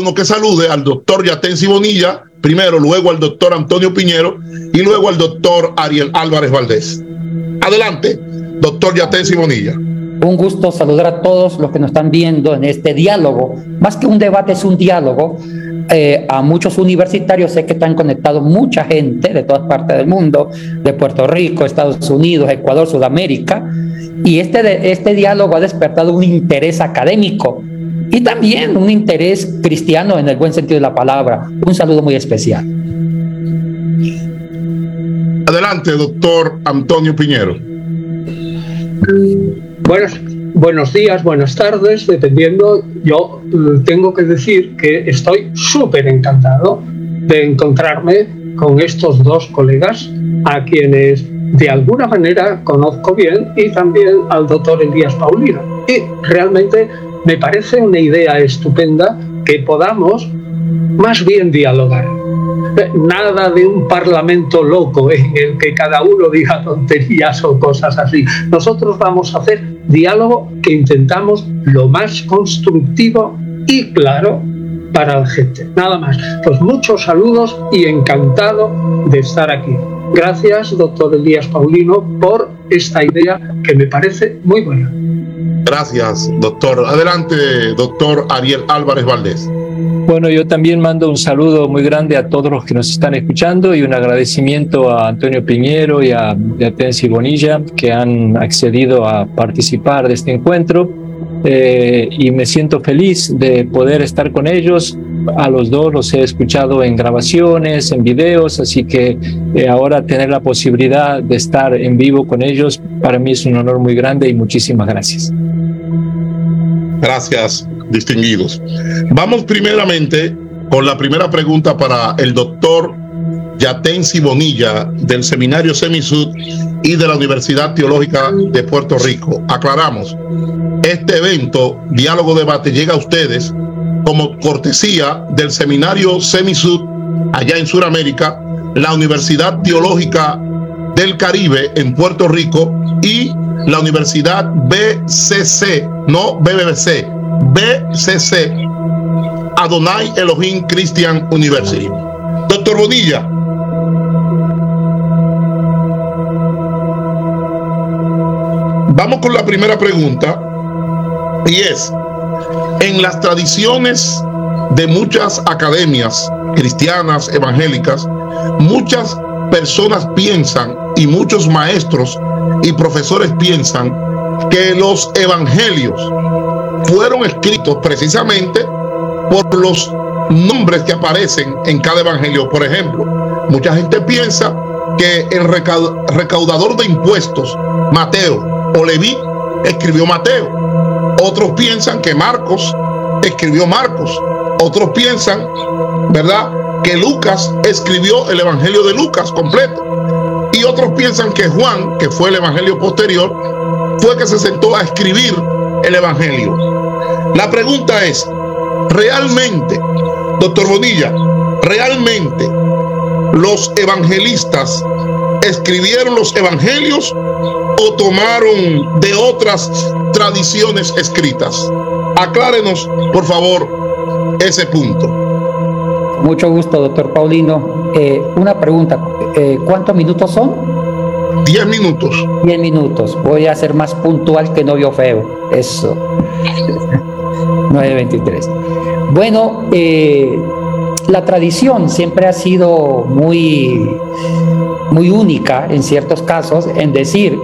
uno que salude al doctor Yatensi Bonilla, primero, luego al doctor Antonio Piñero y luego al doctor Ariel Álvarez Valdés. Adelante, doctor Yatensi Bonilla. Un gusto saludar a todos los que nos están viendo en este diálogo. Más que un debate, es un diálogo. Eh, a muchos universitarios sé que están conectados mucha gente de todas partes del mundo, de Puerto Rico, Estados Unidos, Ecuador, Sudamérica. Y este, este diálogo ha despertado un interés académico y también un interés cristiano en el buen sentido de la palabra. Un saludo muy especial. Adelante, doctor Antonio Piñero. Buenos, buenos días, buenas tardes, dependiendo. Yo eh, tengo que decir que estoy súper encantado de encontrarme con estos dos colegas a quienes de alguna manera conozco bien y también al doctor Elías Paulino. Y realmente me parece una idea estupenda que podamos más bien dialogar. Nada de un parlamento loco en el que cada uno diga tonterías o cosas así. Nosotros vamos a hacer diálogo que intentamos lo más constructivo y claro para la gente. Nada más. Pues muchos saludos y encantado de estar aquí. Gracias, doctor Elías Paulino, por esta idea que me parece muy buena. Gracias, doctor. Adelante, doctor Ariel Álvarez Valdés. Bueno, yo también mando un saludo muy grande a todos los que nos están escuchando y un agradecimiento a Antonio Piñero y a Tensi Bonilla que han accedido a participar de este encuentro. Eh, y me siento feliz de poder estar con ellos. A los dos los he escuchado en grabaciones, en videos, así que eh, ahora tener la posibilidad de estar en vivo con ellos para mí es un honor muy grande y muchísimas gracias. Gracias, distinguidos. Vamos primeramente con la primera pregunta para el doctor Yatensi Bonilla del Seminario Semisud y de la Universidad Teológica de Puerto Rico. Aclaramos, este evento, Diálogo Debate, llega a ustedes como cortesía del Seminario Semisud allá en Sudamérica, la Universidad Teológica del Caribe en Puerto Rico y la Universidad BCC, no BBC, BCC, Adonai Elohim Christian University. Doctor Bonilla. Vamos con la primera pregunta y es, en las tradiciones de muchas academias cristianas, evangélicas, muchas personas piensan y muchos maestros y profesores piensan que los evangelios fueron escritos precisamente por los nombres que aparecen en cada evangelio. Por ejemplo, mucha gente piensa que el recaudador de impuestos, Mateo o Leví, escribió Mateo. Otros piensan que Marcos escribió Marcos. Otros piensan, ¿verdad?, que Lucas escribió el Evangelio de Lucas completo. Y otros piensan que Juan, que fue el Evangelio posterior, fue que se sentó a escribir el Evangelio. La pregunta es, ¿realmente, doctor Bonilla, realmente los evangelistas escribieron los evangelios o tomaron de otras tradiciones escritas? Aclárenos, por favor, ese punto. Mucho gusto, doctor Paulino. Eh, una pregunta, eh, ¿cuántos minutos son? Diez minutos. Diez minutos. Voy a ser más puntual que novio feo. Eso. 9.23. Bueno, eh, la tradición siempre ha sido muy, muy única en ciertos casos en decir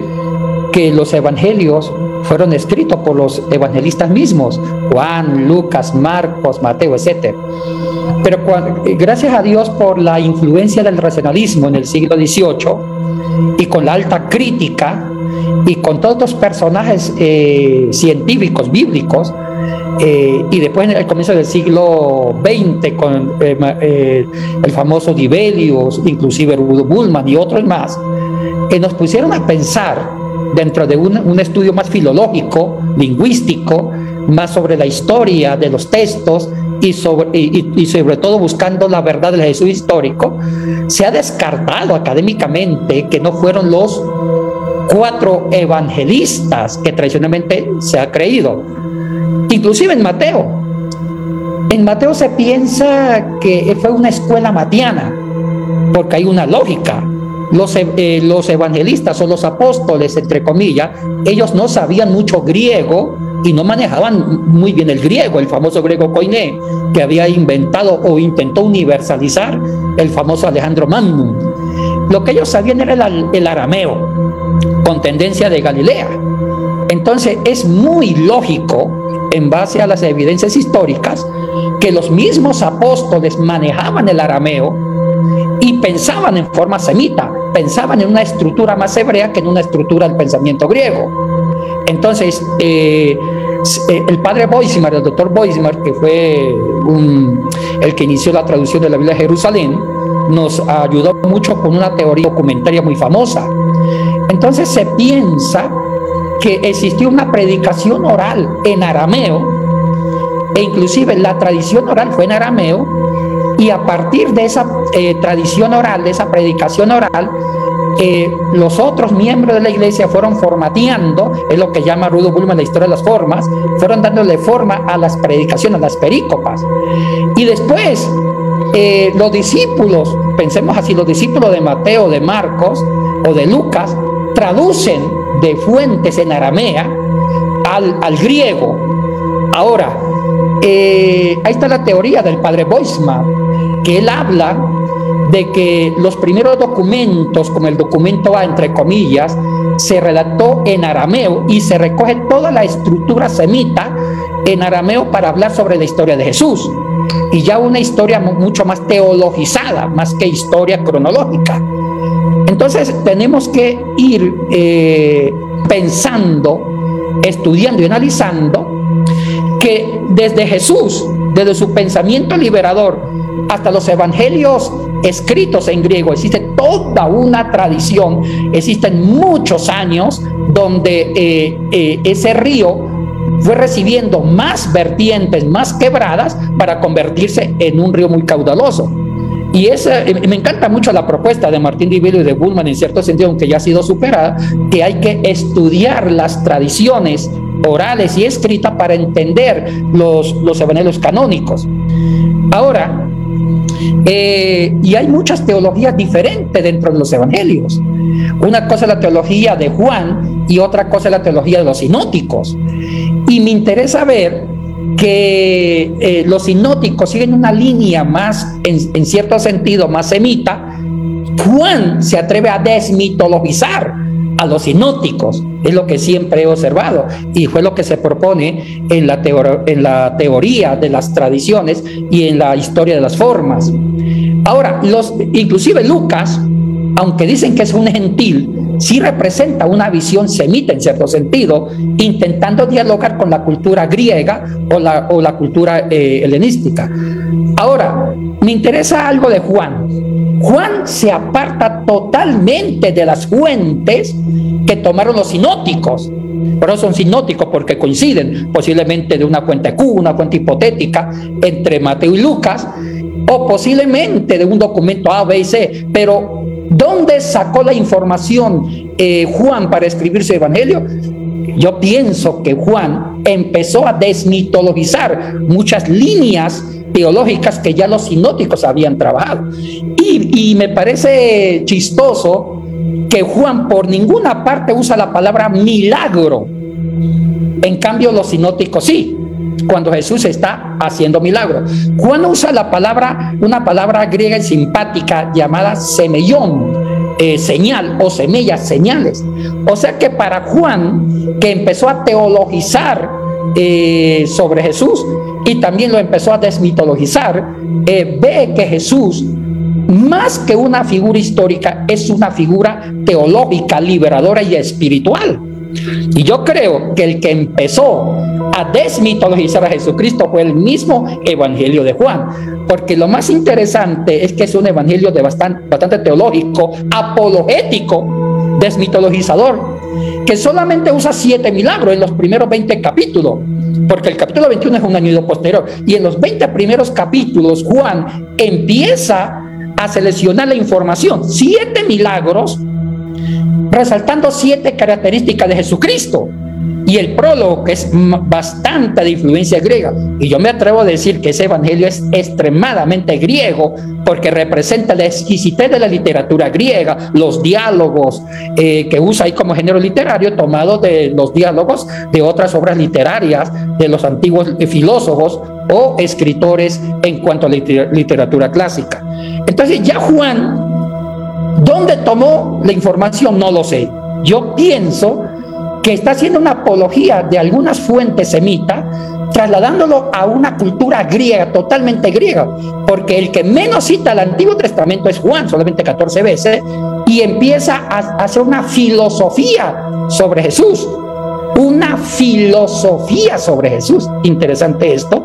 que los evangelios fueron escritos por los evangelistas mismos, Juan, Lucas, Marcos, Mateo, etc. Pero gracias a Dios por la influencia del racionalismo en el siglo XVIII y con la alta crítica y con todos los personajes eh, científicos, bíblicos, eh, y después en el comienzo del siglo XX con eh, el famoso Dibelius, inclusive Rudo Bullman y otros más, que nos pusieron a pensar dentro de un, estudio más filológico, lingüístico, más sobre la historia de los textos y sobre, y, sobre todo buscando la verdad del Jesús histórico, se ha descartado académicamente que no fueron los cuatro evangelistas que tradicionalmente se ha creído. Inclusive en Mateo, En Mateo se piensa que fue una escuela matiana, porque hay una lógica. Los, eh, los evangelistas o los apóstoles, entre comillas, ellos no sabían mucho griego y no manejaban muy bien el griego, el famoso griego koiné, que había inventado o intentó universalizar el famoso Alejandro Magnum. Lo que ellos sabían era el, el arameo, con tendencia de Galilea. Entonces es muy lógico, en base a las evidencias históricas, que los mismos apóstoles manejaban el arameo y pensaban en forma semita, pensaban en una estructura más hebrea que en una estructura del pensamiento griego. Entonces, eh, eh, el padre Boismar, el doctor Boismar, que fue el que inició la traducción de la Biblia de Jerusalén, nos ayudó mucho con una teoría documentaria muy famosa. Entonces se piensa que existió una predicación oral en arameo, e inclusive la tradición oral fue en arameo, y a partir de esa eh, tradición oral, de esa predicación oral, eh, los otros miembros de la iglesia fueron formateando, es lo que llama Rudo Bulman la historia de las formas, fueron dándole forma a las predicaciones, a las perícopas. Y después, eh, los discípulos, pensemos así, los discípulos de Mateo, de Marcos o de Lucas, traducen de fuentes en aramea al, al griego. Ahora, ahí está la teoría del padre Boisman que él habla de que los primeros documentos, como el documento A, entre comillas, se redactó en arameo y se recoge toda la estructura semita en arameo para hablar sobre la historia de Jesús. Y ya una historia mucho más teologizada, más que historia cronológica. Entonces tenemos que ir eh, pensando, estudiando y analizando que desde Jesús, desde su pensamiento liberador, hasta los evangelios escritos en griego. Existe toda una tradición, existen muchos años donde eh, eh, ese río fue recibiendo más vertientes, más quebradas para convertirse en un río muy caudaloso. Y eh, me encanta mucho la propuesta de Martín Divino y de Bullman, en cierto sentido, aunque ya ha sido superada, que hay que estudiar las tradiciones orales y escritas para entender los, los evangelios canónicos. Ahora, eh, y hay muchas teologías diferentes dentro de los evangelios. Una cosa es la teología de Juan y otra cosa es la teología de los sinóticos. Y me interesa ver que eh, los sinóticos siguen una línea más, en, cierto sentido, más semita. Juan se atreve a desmitologizar a los sinóticos, es lo que siempre he observado y fue lo que se propone en la, en la teoría de las tradiciones y en la historia de las formas. Ahora, los, inclusive Lucas, aunque dicen que es un gentil, sí representa una visión semita en cierto sentido, intentando dialogar con la cultura griega o la, cultura eh, helenística. Ahora, me interesa algo de Juan. Juan se aparta totalmente de las fuentes que tomaron los sinóticos. Pero son sinóticos porque coinciden posiblemente de una fuente Q, una fuente hipotética entre Mateo y Lucas, o posiblemente de un documento A, B y C. Pero ¿dónde sacó la información eh, Juan para escribir su evangelio? Yo pienso que Juan empezó a desmitologizar muchas líneas teológicas que ya los sinóticos habían trabajado. Y, y me parece chistoso que Juan por ninguna parte usa la palabra milagro. En cambio, los sinóticos sí, cuando Jesús está haciendo milagro. Juan usa la palabra, una palabra griega y simpática llamada semellón, eh, señal o semillas, señales. O sea que para Juan, que empezó a teologizar eh, sobre Jesús y también lo empezó a desmitologizar, eh, ve que Jesús más que una figura histórica, es una figura teológica, liberadora y espiritual. Y yo creo que el que empezó a desmitologizar a Jesucristo fue el mismo Evangelio de Juan. Porque lo más interesante es que es un evangelio de bastante, bastante teológico, apologético, desmitologizador, que solamente usa siete milagros en los primeros 20 capítulos. Porque el capítulo 21 es un año posterior. Y en los 20 primeros capítulos, Juan empieza a seleccionar la información. Siete milagros resaltando siete características de Jesucristo. y el prólogo, que es bastante de influencia griega. Y yo me atrevo a decir que ese evangelio es extremadamente griego, porque representa la exquisitez de la literatura griega, los diálogos eh, que usa ahí como género literario, tomado de los diálogos de otras obras literarias de los antiguos filósofos o escritores en cuanto a la literatura clásica. Entonces ya Juan, ¿dónde tomó la información? No lo sé. Yo pienso que está haciendo una apología de algunas fuentes semitas, trasladándolo a una cultura griega, totalmente griega, porque el que menos cita el Antiguo Testamento es Juan, solamente 14 veces, y empieza a hacer una filosofía sobre Jesús, una filosofía sobre Jesús. Interesante esto,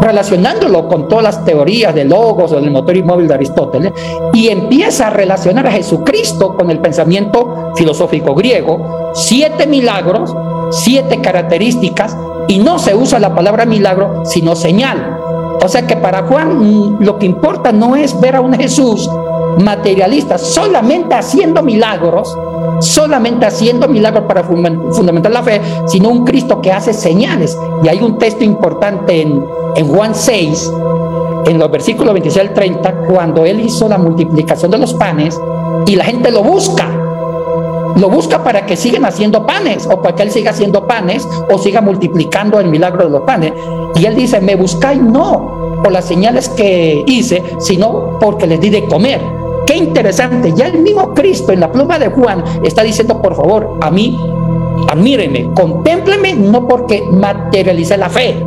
relacionándolo con todas las teorías de logos o del motor inmóvil de Aristóteles, y empieza a relacionar a Jesucristo con el pensamiento filosófico griego, siete milagros, siete características, y no se usa la palabra milagro, sino señal. O sea que para Juan mm, lo que importa no es ver a un Jesús materialista solamente haciendo milagros, solamente haciendo milagros para fundamentar la fe, sino un Cristo que hace señales. Y hay un texto importante en, en Juan 6, en los versículos 26 al 30, cuando él hizo la multiplicación de los panes y la gente lo busca. Lo busca para que sigan haciendo panes o para que él siga haciendo panes o siga multiplicando el milagro de los panes. Y él dice, me buscáis no por las señales que hice, sino porque les di de comer. Qué interesante, ya el mismo Cristo en la pluma de Juan está diciendo, por favor, a mí, admíreme, contémpleme, no porque materialice la fe,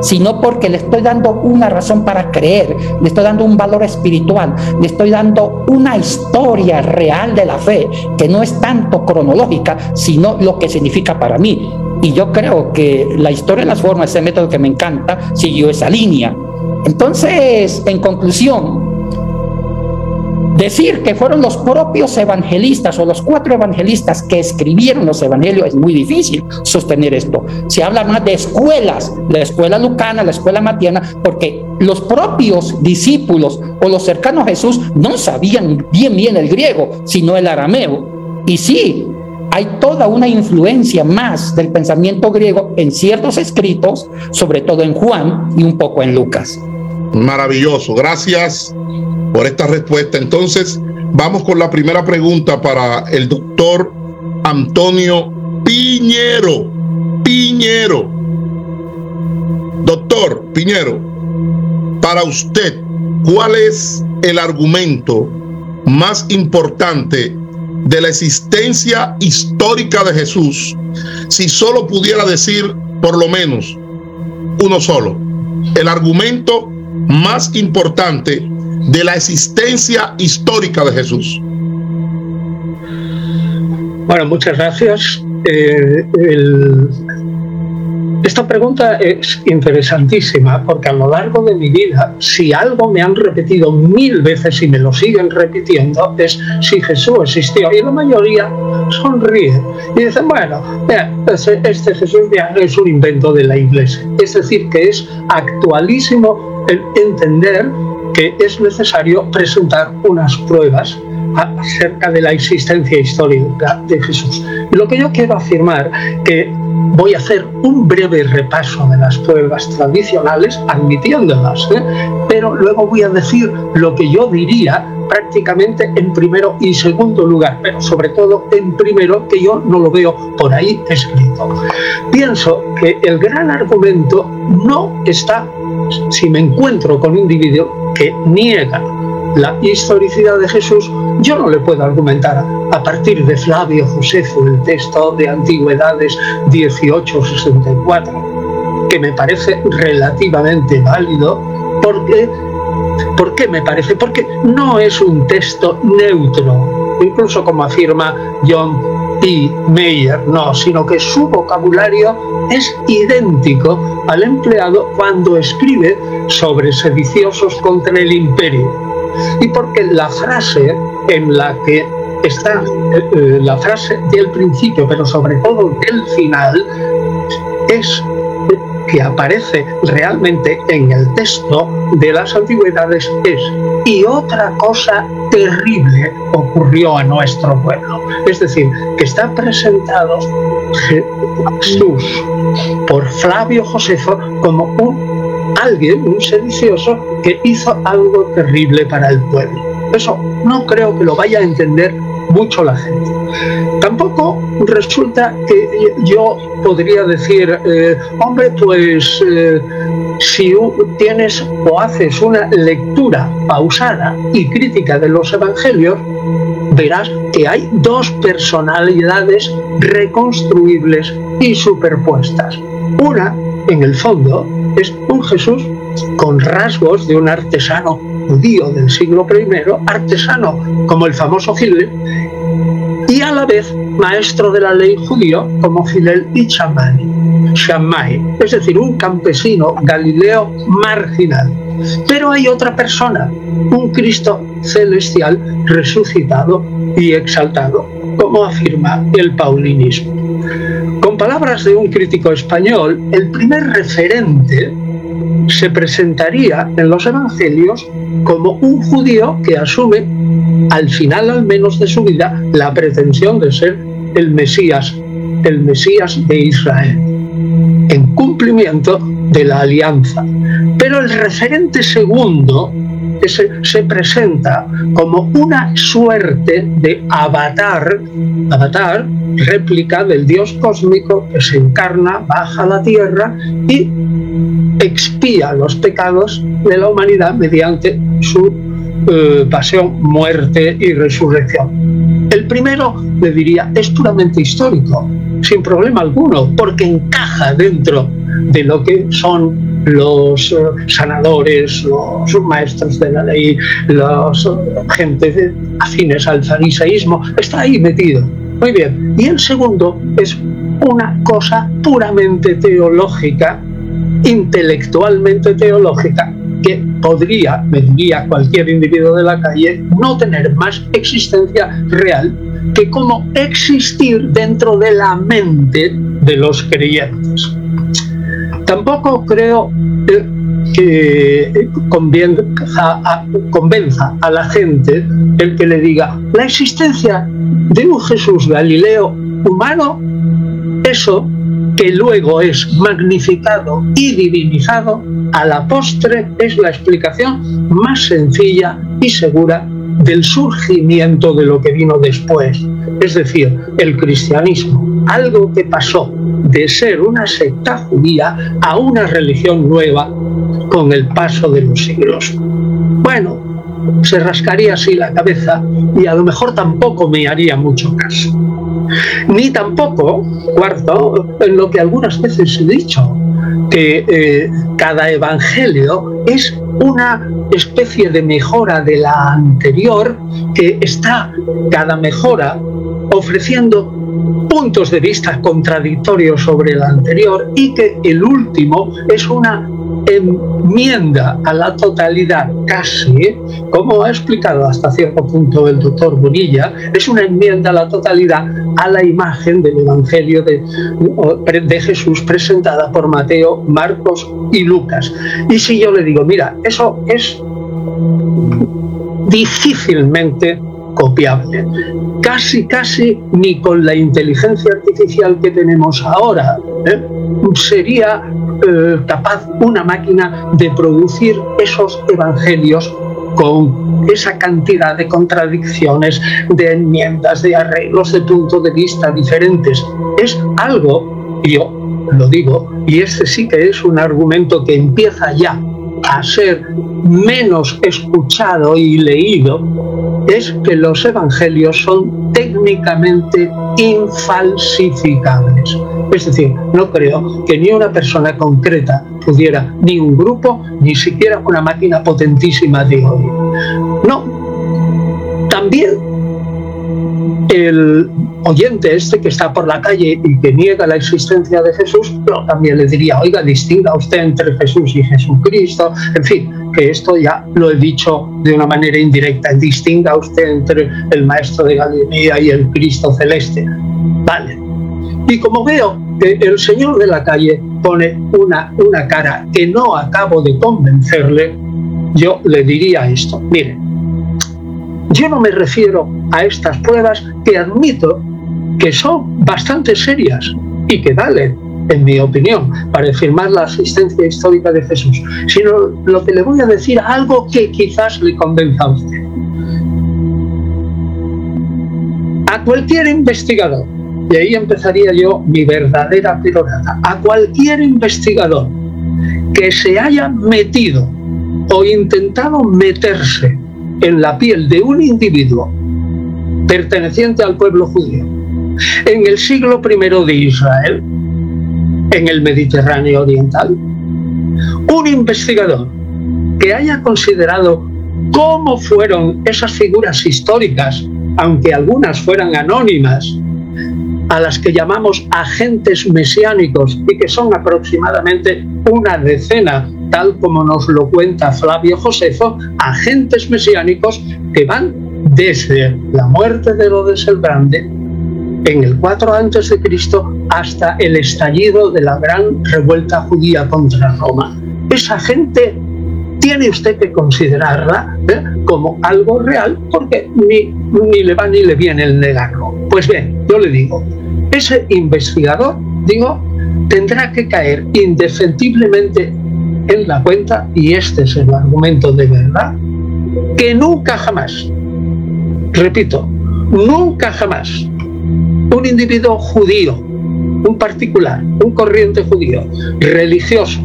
sino porque le estoy dando una razón para creer, le estoy dando un valor espiritual, le estoy dando una historia real de la fe, que no es tanto cronológica, sino lo que significa para mí. Y yo creo que la historia de las formas, ese método que me encanta, siguió esa línea. Entonces, en conclusión, Decir que fueron los propios evangelistas o los cuatro evangelistas que escribieron los evangelios es muy difícil sostener esto. Se habla más de escuelas, la escuela lucana, la escuela matiana, porque los propios discípulos o los cercanos a Jesús no sabían bien bien el griego, sino el arameo. Y sí, hay toda una influencia más del pensamiento griego en ciertos escritos, sobre todo en Juan y un poco en Lucas. Maravilloso, gracias por esta respuesta. Entonces, vamos con la primera pregunta para el doctor Antonio Piñero. Piñero. Doctor Piñero, para usted, ¿cuál es el argumento más importante de la existencia histórica de Jesús si solo pudiera decir por lo menos uno solo? El argumento más importante de la existencia histórica de Jesús? Bueno, muchas gracias. Eh, esta pregunta es interesantísima porque a lo largo de mi vida, si algo me han repetido mil veces y me lo siguen repitiendo, es si Jesús existió. Y la mayoría sonríe y dicen, bueno, este, este Jesús ya es un invento de la iglesia. Es decir, que es actualísimo el entender que es necesario presentar unas pruebas acerca de la existencia histórica de Jesús. Lo que yo quiero afirmar que voy a hacer un breve repaso de las pruebas tradicionales, admitiéndolas, ¿eh? pero luego voy a decir lo que yo diría prácticamente en primero y segundo lugar, pero sobre todo en primero, que yo no lo veo por ahí escrito. Pienso que el gran argumento no está si me encuentro con un individuo que niega la historicidad de Jesús, yo no le puedo argumentar a partir de Flavio Josefo, el texto de Antigüedades 1864, que me parece relativamente válido, porque ¿Por qué me parece? Porque no es un texto neutro, incluso como afirma John P. Meyer, no, sino que su vocabulario es idéntico al empleado cuando escribe sobre sediciosos contra el imperio. Y porque la frase en la que está eh, eh, la frase del principio, pero sobre todo del final, es que aparece realmente en el texto de las antigüedades es, y otra cosa terrible ocurrió a nuestro pueblo. Es decir, que está presentado Jesús por Flavio Josefo como un alguien, un sedicioso, que hizo algo terrible para el pueblo. Eso no creo que lo vaya a entender mucho la gente. Tampoco resulta que yo podría decir, eh, hombre, pues eh, si tienes o haces una lectura pausada y crítica de los evangelios, verás que hay dos personalidades reconstruibles y superpuestas. Una, en el fondo, es un Jesús con rasgos de un artesano judío del siglo I, artesano como el famoso Hitler, y a la vez maestro de la ley judío como Fidel y Shammai, es decir, un campesino galileo marginal. Pero hay otra persona, un Cristo celestial resucitado y exaltado, como afirma el paulinismo. Palabras de un crítico español, el primer referente se presentaría en los evangelios como un judío que asume, al final al menos de su vida, la pretensión de ser el Mesías, el Mesías de Israel, en cumplimiento de la alianza. Pero el referente segundo se, se, presenta como una suerte de avatar, avatar, réplica del Dios cósmico que se encarna, baja a la tierra y expía los pecados de la humanidad mediante su eh, pasión, muerte y resurrección. El primero, le diría, es puramente histórico, sin problema alguno, porque encaja dentro de lo que son los eh, sanadores, los maestros de la ley, los uh, gente afines al fariseísmo, está ahí metido. Muy bien. Y el segundo es una cosa puramente teológica intelectualmente teológica que podría, me diría cualquier individuo de la calle, no tener más existencia real que como existir dentro de la mente de los creyentes. Tampoco creo que convenza a, convenza a la gente el que le diga la existencia de un Jesús Galileo humano, eso que luego es magnificado y divinizado, a la postre es la explicación más sencilla y segura del surgimiento de lo que vino después, es decir, el cristianismo, algo que pasó de ser una secta judía a una religión nueva con el paso de los siglos. Bueno, se rascaría así la cabeza y a lo mejor tampoco me haría mucho caso. Ni tampoco, cuarto, en lo que algunas veces he dicho, que eh, cada evangelio es una especie de mejora de la anterior que está cada mejora ofreciendo puntos de vista contradictorios sobre el anterior y que el último es una enmienda a la totalidad casi, como ha explicado hasta cierto punto el doctor Bonilla, es una enmienda a la totalidad a la imagen del Evangelio de, de Jesús presentada por Mateo, Marcos y Lucas. Y si yo le digo, mira, eso es difícilmente copiable. Casi, casi ni con la inteligencia artificial que tenemos ahora. ¿eh? Sería eh, capaz una máquina de producir esos evangelios con esa cantidad de contradicciones, de enmiendas, de arreglos de punto de vista diferentes. Es algo, yo lo digo, y este sí que es un argumento que empieza ya a ser menos escuchado y leído, es que los evangelios son técnicamente infalsificables. Es decir, no creo que ni una persona concreta pudiera, ni un grupo, ni siquiera una máquina potentísima de hoy. No. También el oyente este que está por la calle y que niega la existencia de Jesús, pero también le diría, oiga, distinga usted entre Jesús y Jesucristo, en fin, que esto ya lo he dicho de una manera indirecta, distinga usted entre el Maestro de Galilea y el Cristo celeste. Vale. Y como veo que el señor de la calle pone una, una cara que no acabo de convencerle, yo le diría esto. Mire, yo no me refiero a estas pruebas que admito que son bastante serias y que valen, en mi opinión, para afirmar la asistencia histórica de Jesús, sino lo que le voy a decir, algo que quizás le convenza a usted. A cualquier investigador, y ahí empezaría yo mi verdadera perorata, a cualquier investigador que se haya metido o intentado meterse en la piel de un individuo perteneciente al pueblo judío en el siglo I de Israel, en el Mediterráneo Oriental, un investigador que haya considerado cómo fueron esas figuras históricas, aunque algunas fueran anónimas, a las que llamamos agentes mesiánicos y que son aproximadamente una decena, tal como nos lo cuenta Flavio Josefo, agentes mesiánicos que van desde la muerte de Herodes el Grande en el 4 antes de Cristo hasta el estallido de la gran revuelta judía contra Roma. Esa gente tiene usted que considerarla ¿eh? como algo real porque ni, le va ni le viene el negarlo. Pues bien, yo le digo, ese investigador, digo, tendrá que caer indefectiblemente en la cuenta, y este es el argumento de verdad, que nunca jamás, repito, nunca jamás un individuo judío, un particular, un corriente judío, religioso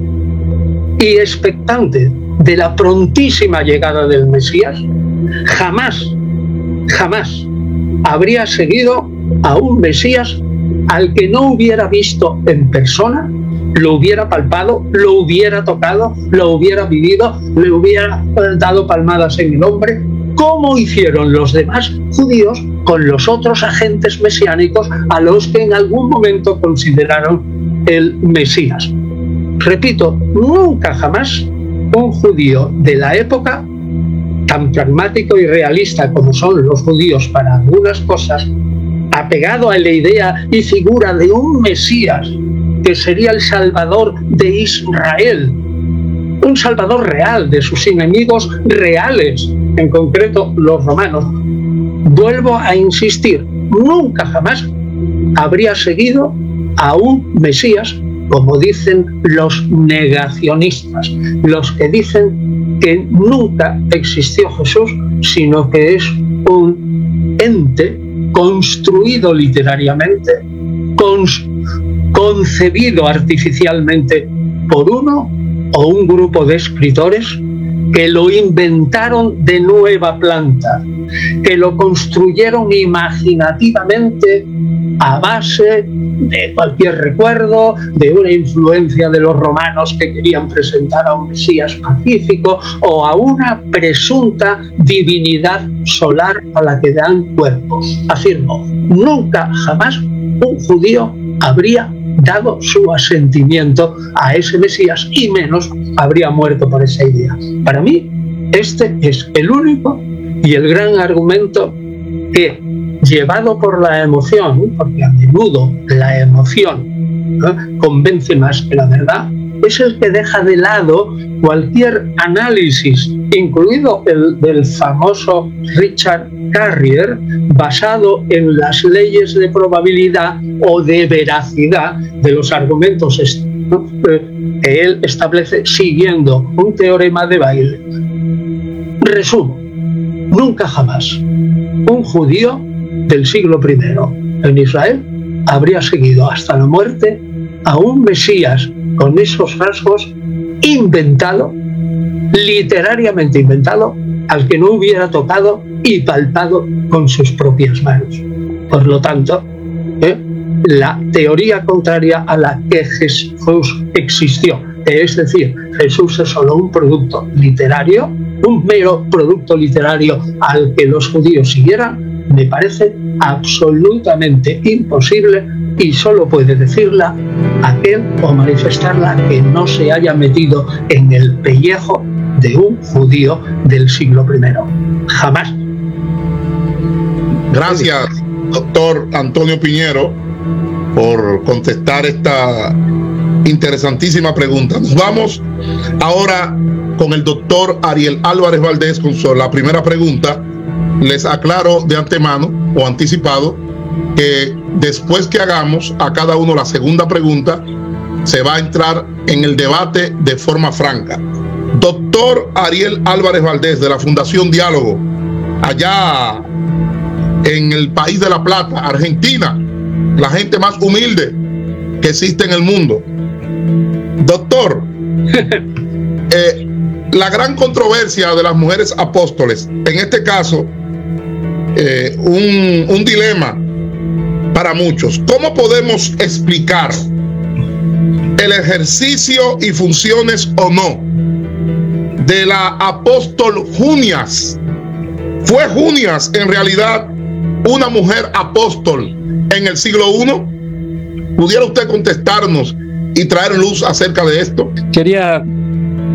y expectante de la prontísima llegada del Mesías, jamás, jamás habría seguido a un Mesías al que no hubiera visto en persona, lo hubiera palpado, lo hubiera tocado, lo hubiera vivido, le hubiera dado palmadas en el hombre, como hicieron los demás judíos con los otros agentes mesiánicos a los que en algún momento consideraron el Mesías. Repito, nunca jamás un judío de la época, tan pragmático y realista como son los judíos para algunas cosas, apegado a la idea y figura de un Mesías que sería el Salvador de Israel, un Salvador real de sus enemigos reales, en concreto los romanos. Vuelvo a insistir, nunca jamás habría seguido a un Mesías como dicen los negacionistas, los que dicen que nunca existió Jesús, sino que es un ente construido literariamente, concebido artificialmente por uno o un grupo de escritores que lo inventaron de nueva planta, que lo construyeron imaginativamente a base de cualquier recuerdo, de una influencia de los romanos que querían presentar a un Mesías pacífico o a una presunta divinidad solar a la que dan cuerpos. Afirmo, nunca jamás un judío habría dado su asentimiento a ese Mesías y menos habría muerto por esa idea. Para mí, este es el único y el gran argumento que, llevado por la emoción, porque a menudo la emoción convence más que la verdad, es el que deja de lado cualquier análisis, incluido el del famoso Richard Carrier, basado en las leyes de probabilidad o de veracidad de los argumentos que él establece siguiendo un teorema de baile. Resumo, nunca jamás un judío del siglo I en Israel habría seguido hasta la muerte a un Mesías con esos rasgos inventado, literariamente inventado, al que no hubiera tocado y palpado con sus propias manos. Por lo tanto, ¿eh? la teoría contraria a la que Jesús existió, es decir, Jesús es solo un producto literario, un mero producto literario al que los judíos siguieran, me parece absolutamente imposible y solo puede decirla aquel o manifestarla que no se haya metido en el pellejo de un judío del siglo I. Jamás. Gracias, doctor Antonio Piñero, por contestar esta Interesantísima pregunta. Nos vamos ahora con el doctor Ariel Álvarez Valdés con la primera pregunta. Les aclaro de antemano o anticipado que después que hagamos a cada uno la segunda pregunta, se va a entrar en el debate de forma franca. Doctor Ariel Álvarez Valdés de la Fundación Diálogo, allá en el país de La Plata, Argentina, la gente más humilde que existe en el mundo. Doctor, eh, la gran controversia de las mujeres apóstoles, en este caso, eh, un, dilema para muchos. ¿Cómo podemos explicar el ejercicio y funciones o no de la apóstol Junias? ¿Fue Junias en realidad una mujer apóstol en el siglo I? ¿Pudiera usted contestarnos y traer luz acerca de esto? Quería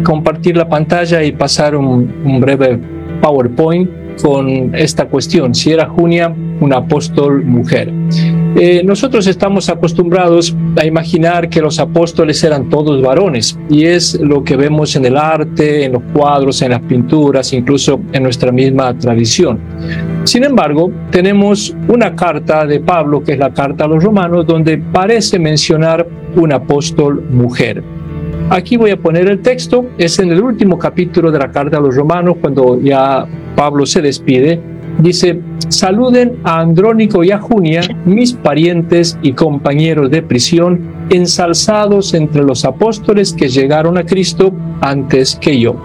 compartir la pantalla y pasar un breve PowerPoint con esta cuestión, si era Junia una apóstol mujer. Eh, nosotros estamos acostumbrados a imaginar que los apóstoles eran todos varones y es lo que vemos en el arte, en los cuadros, en las pinturas, incluso en nuestra misma tradición. Sin embargo, tenemos una carta de Pablo, que es la carta a los romanos, donde parece mencionar un apóstol mujer. Aquí voy a poner el texto, es en el último capítulo de la carta a los romanos, cuando ya Pablo se despide, dice, saluden a Andrónico y a Junia, mis parientes y compañeros de prisión, ensalzados entre los apóstoles que llegaron a Cristo antes que yo.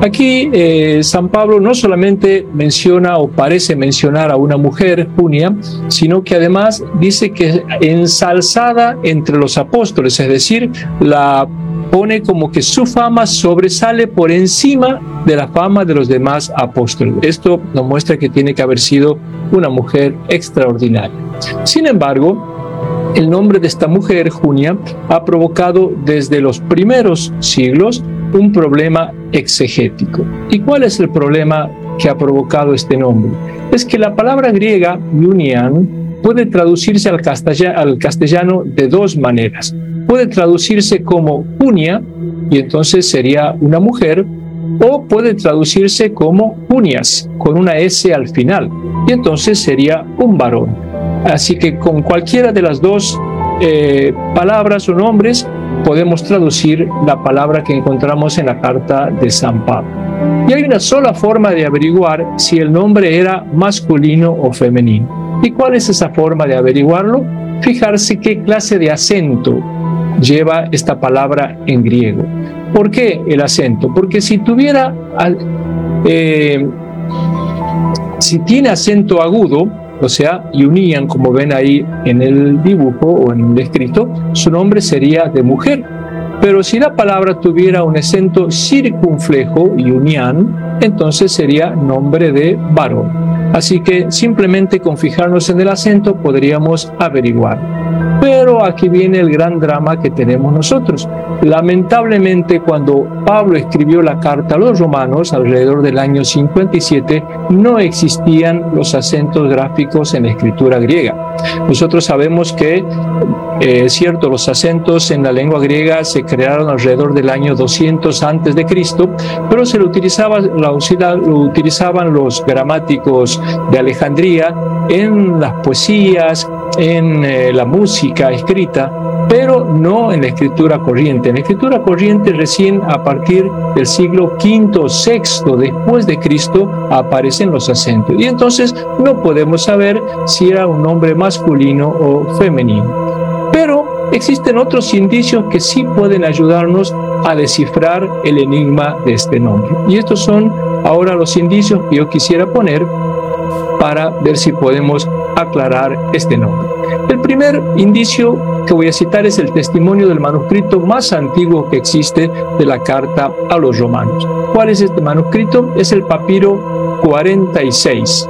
Aquí eh, San Pablo no solamente menciona o parece mencionar a una mujer, Junia, sino que además dice que ensalzada entre los apóstoles, es decir, la pone como que su fama sobresale por encima de la fama de los demás apóstoles. Esto nos muestra que tiene que haber sido una mujer extraordinaria. Sin embargo, el nombre de esta mujer, Junia, ha provocado desde los primeros siglos un problema exegético. ¿Y cuál es el problema que ha provocado este nombre? Es que la palabra griega, Unian, puede traducirse al castellano de dos maneras puede traducirse como Junia, y entonces sería una mujer, o puede traducirse como Junias, con una S al final, y entonces sería un varón. Así que con cualquiera de las dos eh, palabras o nombres podemos traducir la palabra que encontramos en la carta de San Pablo. Y hay una sola forma de averiguar si el nombre era masculino o femenino. ¿Y cuál es esa forma de averiguarlo? Fijarse qué clase de acento lleva esta palabra en griego. ¿Por qué el acento? Porque si tuviera, eh, si tiene acento agudo, o sea, y unían, como ven ahí en el dibujo o en el escrito, su nombre sería de mujer. Pero si la palabra tuviera un acento circunflejo, y unían, entonces sería nombre de varón. Así que simplemente con fijarnos en el acento podríamos averiguar. Pero aquí viene el gran drama que tenemos nosotros. Lamentablemente, cuando Pablo escribió la carta a los romanos, alrededor del año 57, no existían los acentos gráficos en la escritura griega. Nosotros sabemos que, eh, es cierto, los acentos en la lengua griega se crearon alrededor del año 200 antes de Cristo, pero se lo, utilizaba, la, utilizaban los gramáticos de Alejandría en las poesías, en eh, la música escrita, pero no en la escritura corriente. En la escritura corriente recién a partir del siglo V o VI después de Cristo aparecen los acentos. Y entonces no podemos saber si era un nombre masculino o femenino. Existen otros indicios que sí pueden ayudarnos a descifrar el enigma de este nombre. Y estos son ahora los indicios que yo quisiera poner para ver si podemos aclarar este nombre. El primer indicio que voy a citar es el testimonio del manuscrito más antiguo que existe de la carta a los romanos. ¿Cuál es este manuscrito? Es el papiro 46.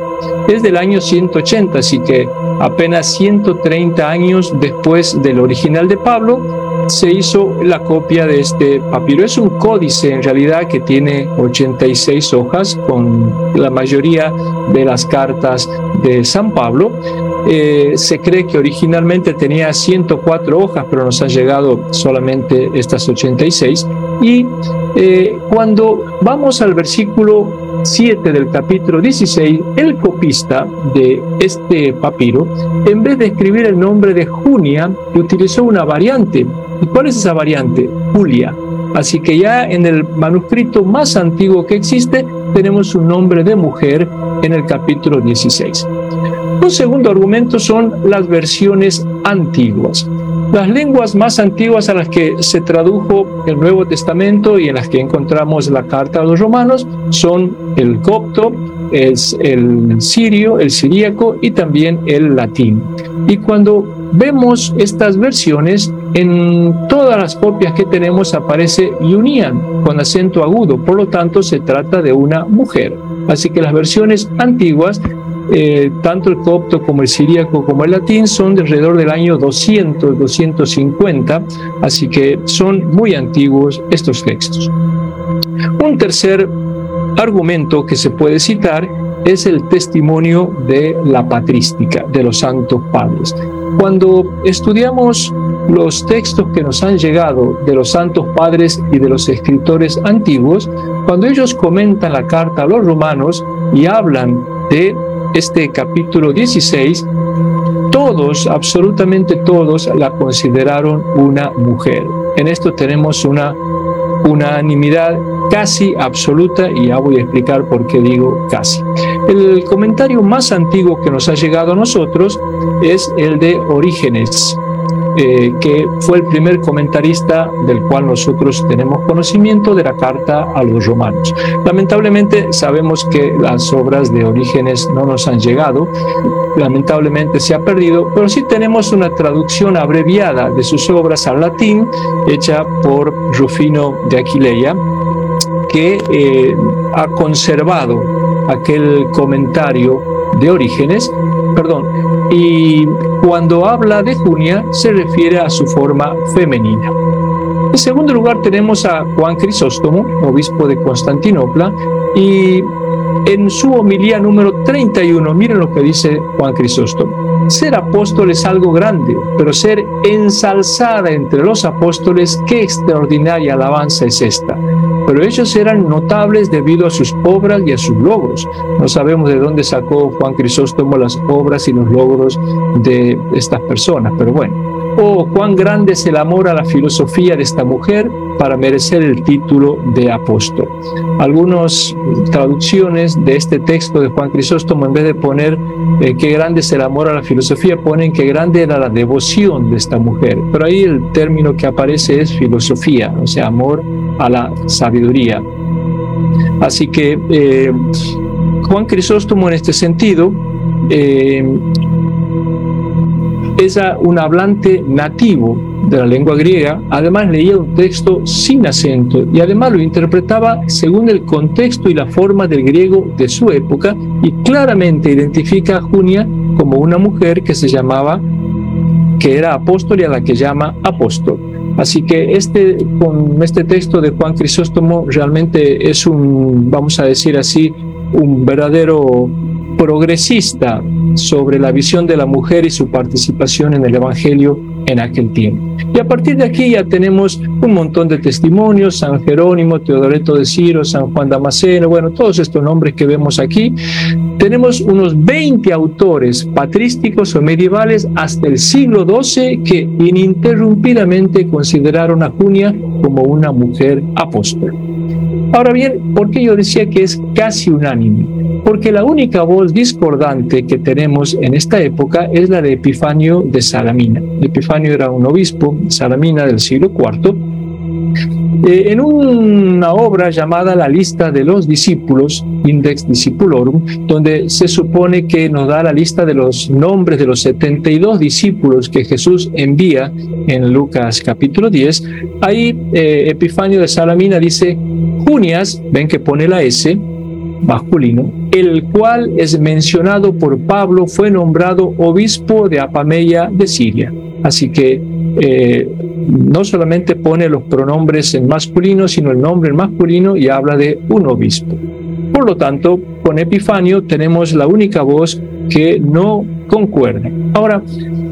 Es del año 180, así que apenas 130 años después del original de Pablo, se hizo la copia de este papiro. Es un códice en realidad que tiene 86 hojas con la mayoría de las cartas de San Pablo. Eh, se cree que originalmente tenía 104 hojas, pero nos han llegado solamente estas 86. Y eh, cuando vamos al versículo 7 del capítulo 16, el copista de este papiro, en vez de escribir el nombre de Junia, utilizó una variante. ¿Y cuál es esa variante? Julia. Así que ya en el manuscrito más antiguo que existe tenemos un nombre de mujer en el capítulo 16. Un segundo argumento son las versiones antiguas. Las lenguas más antiguas a las que se tradujo el Nuevo Testamento y en las que encontramos la carta a los romanos son el copto, es el sirio, el siríaco y también el latín. Y cuando vemos estas versiones, en todas las copias que tenemos aparece Unian con acento agudo, por lo tanto se trata de una mujer. Así que las versiones antiguas eh, tanto el copto como el siríaco como el latín son de alrededor del año 200, 250, así que son muy antiguos estos textos. Un tercer argumento que se puede citar es el testimonio de la patrística de los santos padres. Cuando estudiamos los textos que nos han llegado de los santos padres y de los escritores antiguos, cuando ellos comentan la carta a los romanos y hablan de este capítulo 16, todos, absolutamente todos, la consideraron una mujer. En esto tenemos una unanimidad casi absoluta y ya voy a explicar por qué digo casi. El comentario más antiguo que nos ha llegado a nosotros es el de Orígenes, eh, que fue el primer comentarista del cual nosotros tenemos conocimiento de la carta a los romanos. Lamentablemente sabemos que las obras de Orígenes no nos han llegado, lamentablemente se ha perdido, pero sí tenemos una traducción abreviada de sus obras al latín hecha por Rufino de Aquileia, que eh, ha conservado aquel comentario de Orígenes, perdón, y cuando habla de Junia se refiere a su forma femenina. En segundo lugar tenemos a Juan Crisóstomo, obispo de Constantinopla, y en su homilía número 31, miren lo que dice Juan Crisóstomo. Ser apóstol es algo grande, pero ser ensalzada entre los apóstoles, qué extraordinaria alabanza es esta. Pero ellos eran notables debido a sus obras y a sus logros. No sabemos de dónde sacó Juan Crisóstomo las obras y los logros de estas personas, pero bueno. Oh, cuán grande es el amor a la filosofía de esta mujer para merecer el título de apóstol. Algunas traducciones de este texto de Juan Crisóstomo, en vez de poner eh, qué grande es el amor a la filosofía, ponen qué grande era la devoción de esta mujer. Pero ahí el término que aparece es filosofía, o sea, amor a la sabiduría. Así que eh, Juan Crisóstomo en este sentido eh, es un hablante nativo de la lengua griega, además leía un texto sin acento y además lo interpretaba según el contexto y la forma del griego de su época y claramente identifica a Junia como una mujer que se llamaba, que era apóstol y a la que llama apóstol. Así que este, con este texto de Juan Crisóstomo realmente es un, vamos a decir así, un verdadero progresista sobre la visión de la mujer y su participación en el Evangelio en aquel tiempo. Y a partir de aquí ya tenemos un montón de testimonios, San Jerónimo, Teodoreto de Ciro, San Juan Damasceno, bueno, todos estos nombres que vemos aquí. Tenemos unos 20 autores patrísticos o medievales hasta el siglo XII que ininterrumpidamente consideraron a Junia como una mujer apóstol. Ahora bien, ¿por qué yo decía que es casi unánime? Porque la única voz discordante que tenemos en esta época es la de Epifanio de Salamina. Epifanio era un obispo, Salamina del siglo IV, eh, en una obra llamada La lista de los discípulos, Index Discipulorum, donde se supone que nos da la lista de los nombres de los 72 discípulos que Jesús envía en Lucas capítulo 10, ahí eh, Epifanio de Salamina dice, Junias, ven que pone la S, masculino, el cual es mencionado por Pablo, fue nombrado obispo de Apameya de Siria. Así que eh, no solamente pone los pronombres en masculino, sino el nombre en masculino y habla de un obispo. Por lo tanto, con Epifanio tenemos la única voz que no concuerda. Ahora,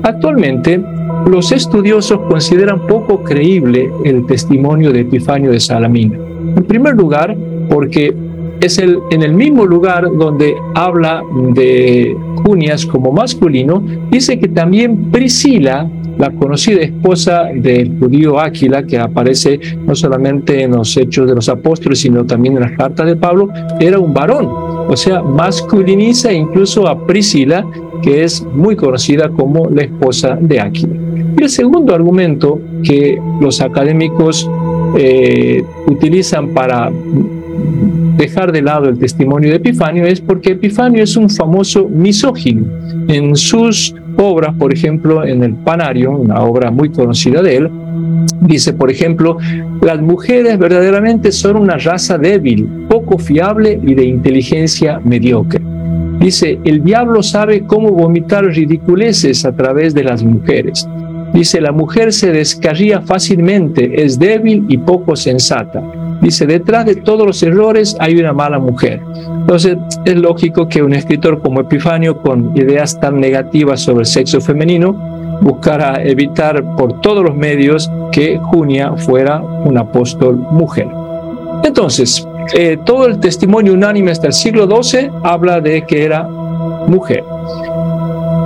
actualmente los estudiosos consideran poco creíble el testimonio de Epifanio de Salamina. En primer lugar, porque es el, en el mismo lugar donde habla de Junias como masculino, dice que también Priscila, la conocida esposa del judío Áquila, que aparece no solamente en los Hechos de los Apóstoles, sino también en las cartas de Pablo, era un varón. O sea, masculiniza incluso a Priscila, que es muy conocida como la esposa de Áquila. Y el segundo argumento que los académicos eh, utilizan para dejar de lado el testimonio de Epifanio es porque Epifanio es un famoso misógino. En sus obras, por ejemplo, en el Panario, una obra muy conocida de él, dice, por ejemplo, las mujeres verdaderamente son una raza débil, poco fiable y de inteligencia mediocre. Dice, el diablo sabe cómo vomitar ridiculeces a través de las mujeres. Dice, la mujer se descarría fácilmente, es débil y poco sensata. Dice, detrás de todos los errores hay una mala mujer. Entonces, es lógico que un escritor como Epifanio, con ideas tan negativas sobre el sexo femenino, buscara evitar por todos los medios que Junia fuera un apóstol mujer. Entonces, eh, todo el testimonio unánime hasta el siglo XII habla de que era mujer.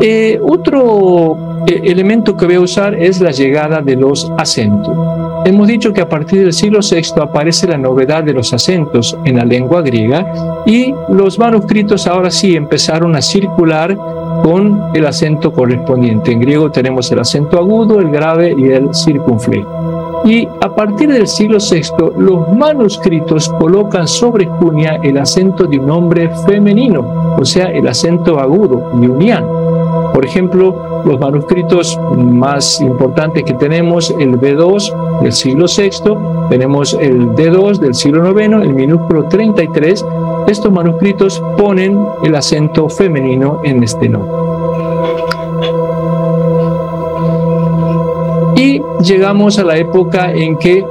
Eh, otro eh, elemento que voy a usar es la llegada de los acentos. Hemos dicho que a partir del siglo VI aparece la novedad de los acentos en la lengua griega y los manuscritos ahora sí empezaron a circular con el acento correspondiente. En griego tenemos el acento agudo, el grave y el circunflejo. Y a partir del siglo VI, los manuscritos colocan sobre Junia el acento de un nombre femenino, o sea, el acento agudo, unián. Por ejemplo, los manuscritos más importantes que tenemos, el B2 del siglo VI, tenemos el D2 del siglo IX, el minúsculo 33. Estos manuscritos ponen el acento femenino en este nombre. Y llegamos a la época en que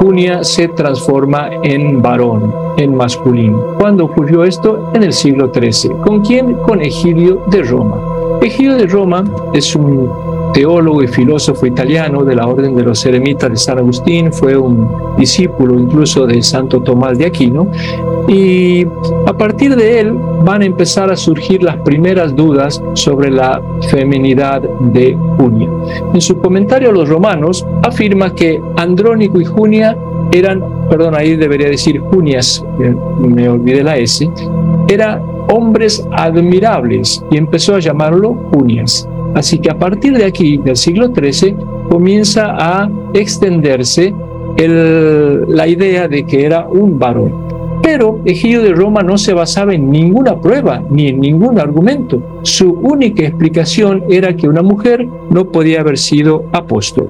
Junia se transforma en varón, en masculino. ¿Cuándo ocurrió esto? En el siglo XIII. ¿Con quién? Con Egidio de Roma. Egidio de Roma es un teólogo y filósofo italiano de la Orden de los Eremitas de San Agustín, fue un discípulo incluso de Santo Tomás de Aquino, y a partir de él van a empezar a surgir las primeras dudas sobre la feminidad de Junia. En su comentario a los romanos afirma que Andrónico y Junia eran, perdón, ahí debería decir Junias, me olvidé la S, eran hombres admirables y empezó a llamarlo Junias. Así que a partir de aquí, del siglo XIII, comienza a extenderse la idea de que era un varón. Pero Egidio de Roma no se basaba en ninguna prueba ni en ningún argumento. Su única explicación era que una mujer no podía haber sido apóstol.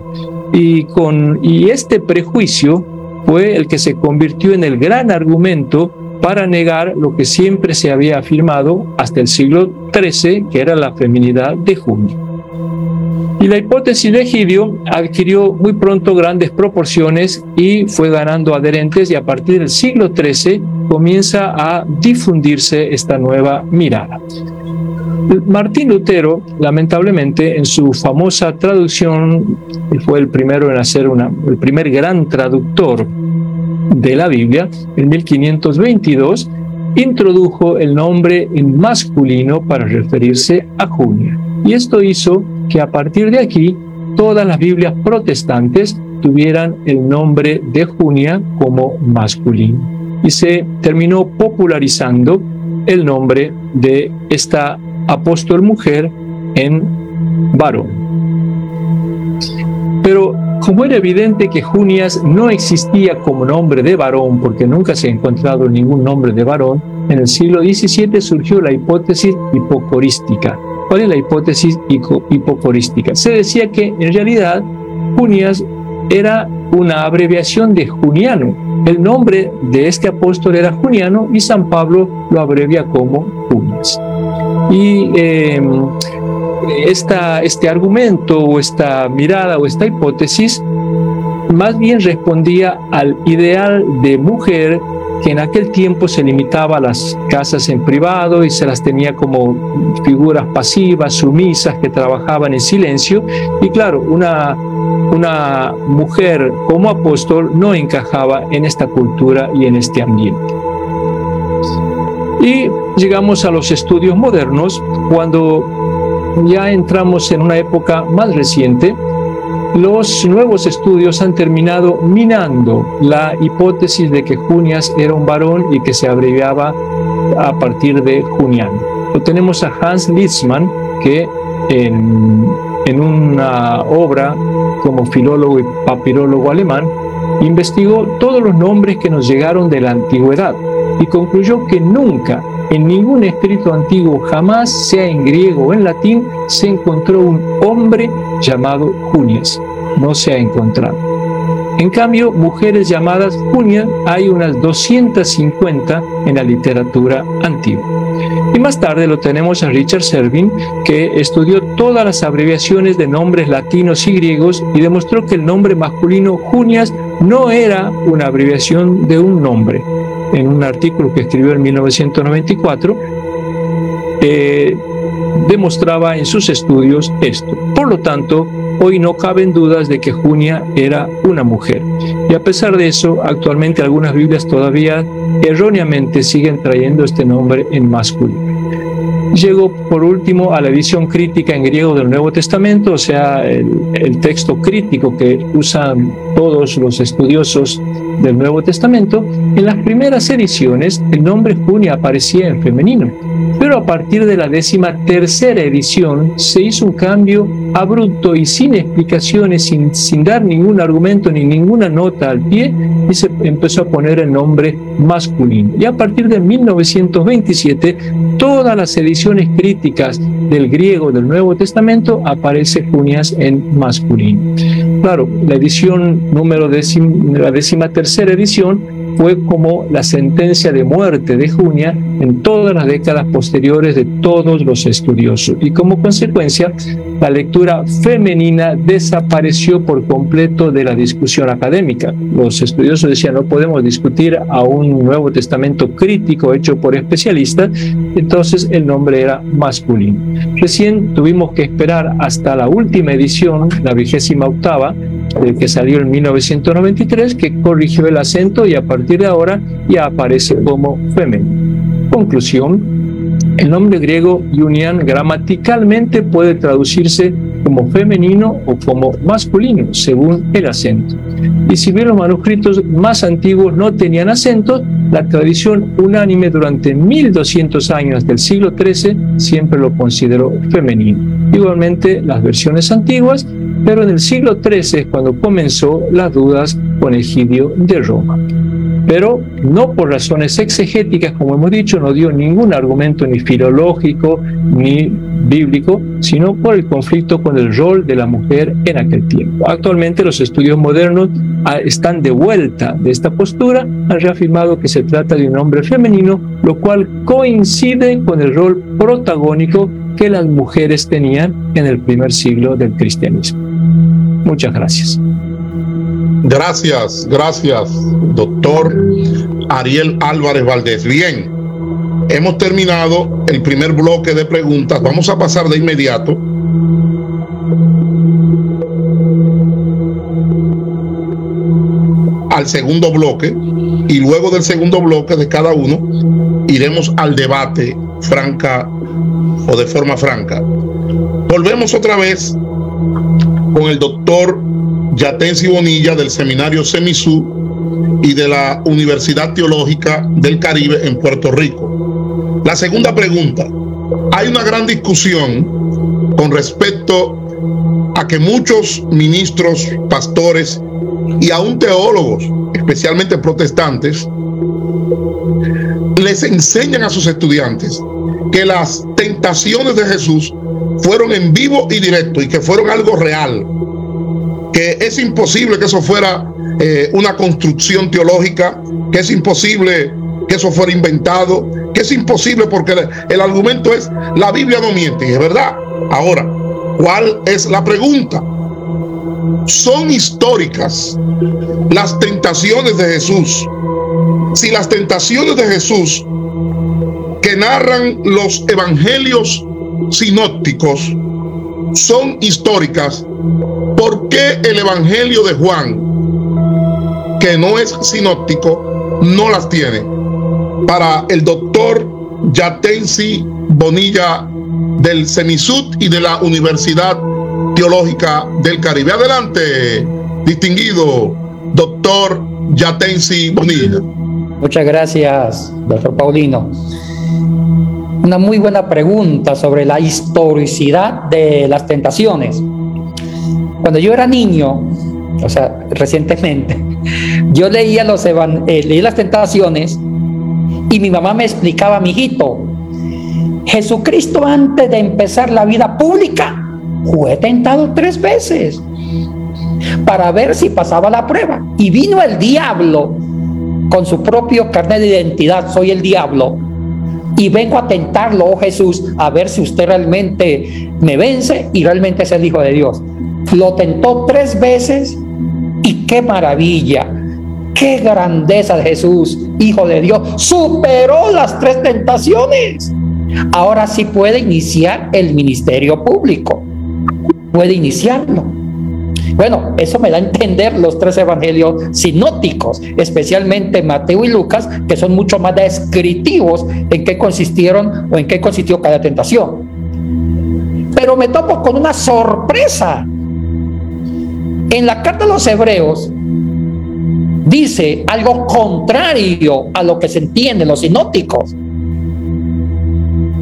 Y, con, y este prejuicio fue el que se convirtió en el gran argumento para negar lo que siempre se había afirmado hasta el siglo XIII, que era la feminidad de Junio. Y la hipótesis de Egidio adquirió muy pronto grandes proporciones y fue ganando adherentes y a partir del siglo XIII comienza a difundirse esta nueva mirada. Martín Lutero, lamentablemente, en su famosa traducción, fue el primero en hacer una, el primer gran traductor de la Biblia, en 1522, introdujo el nombre en masculino para referirse a Junia. Y esto hizo que a partir de aquí todas las Biblias protestantes tuvieran el nombre de Junia como masculino. Y se terminó popularizando el nombre de esta apóstol mujer en varón. Pero como era evidente que Junias no existía como nombre de varón, porque nunca se ha encontrado ningún nombre de varón, en el siglo XVII surgió la hipótesis hipocorística, ¿Cuál es la hipótesis hipocorística? Se decía que en realidad Junias era una abreviación de Juniano. El nombre de este apóstol era Juniano y San Pablo lo abrevia como Junias. Y em, esta, este argumento o esta mirada o esta hipótesis más bien respondía al ideal de mujer que en aquel tiempo se limitaba a las casas en privado y se las tenía como figuras pasivas, sumisas, que trabajaban en silencio. Y claro, una, una mujer como apóstol no encajaba en esta cultura y en este ambiente. Y llegamos a los estudios modernos, cuando ya entramos en una época más reciente, los nuevos estudios han terminado minando la hipótesis de que Junias era un varón y que se abreviaba a partir de Junian. Lo tenemos a Hans Litzmann, que en, en una obra como filólogo y papirólogo alemán, investigó todos los nombres que nos llegaron de la antigüedad y concluyó que nunca en ningún escrito antiguo, jamás, sea en griego o en latín, se encontró un hombre llamado Junias. No se ha encontrado. En cambio, mujeres llamadas Junias hay unas 250 en la literatura antigua. Y más tarde lo tenemos a Richard Servin, que estudió todas las abreviaciones de nombres latinos y griegos y demostró que el nombre masculino Junias no era una abreviación de un nombre, en un artículo que escribió en 1994, eh, demostraba en sus estudios esto. Por lo tanto, hoy no caben dudas de que Junia era una mujer. Y a pesar de eso, actualmente algunas Biblias todavía erróneamente siguen trayendo este nombre en masculino. Llego por último a la edición crítica en griego del Nuevo Testamento, o sea, el texto crítico que usan todos los estudiosos del Nuevo Testamento, en las primeras ediciones el nombre Junia aparecía en femenino, pero a partir de la décima tercera edición se hizo un cambio abrupto y sin explicaciones, sin, sin dar ningún argumento ni ninguna nota al pie, y se empezó a poner el nombre masculino. Y a partir de 1927, todas las ediciones críticas del griego del Nuevo Testamento aparece Junias en masculino. Claro, la edición número décima, la décima tercera edición fue como la sentencia de muerte de Junia en todas las décadas posteriores de todos los estudiosos. Y como consecuencia, la lectura femenina desapareció por completo de la discusión académica. Los estudiosos decían, no podemos discutir a un Nuevo Testamento crítico hecho por especialistas, entonces el nombre era masculino. Recién tuvimos que esperar hasta la última edición, la vigésima octava, que salió en 1993, que corrigió el acento y a partir de ahora ya aparece como femenino. Conclusión, el nombre griego Yunian gramaticalmente puede traducirse como femenino o como masculino, según el acento. Y si bien los manuscritos más antiguos no tenían acentos, la tradición unánime durante 1200 años del siglo XIII siempre lo consideró femenino. Igualmente, las versiones antiguas pero en el siglo XIII es cuando comenzó las dudas con Egidio de Roma. Pero no por razones exegéticas, como hemos dicho, no dio ningún argumento ni filológico ni bíblico, sino por el conflicto con el rol de la mujer en aquel tiempo. Actualmente los estudios modernos ah, están de vuelta de esta postura, han reafirmado que se trata de un hombre femenino, lo cual coincide con el rol protagónico que las mujeres tenían en el primer siglo del cristianismo. Muchas gracias. Gracias, gracias, doctor Ariel Álvarez Valdés. Bien, hemos terminado el primer bloque de preguntas. Vamos a pasar de inmediato al segundo bloque y luego del segundo bloque de cada uno iremos al debate franca o de forma franca. Volvemos otra vez con el doctor Yatensi Bonilla del Seminario Semisú y de la Universidad Teológica del Caribe en Puerto Rico. La segunda pregunta. Hay una gran discusión con respecto a que muchos ministros, pastores y aún teólogos, especialmente protestantes, les enseñan a sus estudiantes que las tentaciones de Jesús fueron en vivo y directo y que fueron algo real, que es imposible que eso fuera eh, una construcción teológica, que es imposible que eso fuera inventado, que es imposible porque el, argumento es la Biblia no miente, y es verdad. Ahora, ¿cuál es la pregunta? Son históricas las tentaciones de Jesús. Si las tentaciones de Jesús que narran los evangelios sinópticos son históricas, ¿por qué el evangelio de Juan, que no es sinóptico, no las tiene? Para el doctor Yatensi Bonilla del CENISUD y de la Universidad Teológica del Caribe. Adelante, distinguido doctor Yatensi Bonilla. Muchas gracias, doctor Paulino. Una muy buena pregunta sobre la historicidad de las tentaciones. Cuando yo era niño, o sea, recientemente, yo leía, los eh, leí las tentaciones y mi mamá me explicaba, mijito, Jesucristo antes de empezar la vida pública fue tentado tres veces para ver si pasaba la prueba. Y vino el diablo con su propio carnet de identidad, soy el diablo, y vengo a tentarlo, oh Jesús, a ver si usted realmente me vence y realmente es el Hijo de Dios. Lo tentó tres veces y qué maravilla, qué grandeza de Jesús, Hijo de Dios, superó las tres tentaciones. Ahora sí puede iniciar el ministerio público, puede iniciarlo. Bueno, eso me da a entender los tres evangelios sinóticos, especialmente Mateo y Lucas, que son mucho más descriptivos en qué consistieron o en qué consistió cada tentación. Pero me topo con una sorpresa. En la carta de los hebreos dice algo contrario a lo que se entiende en los sinóticos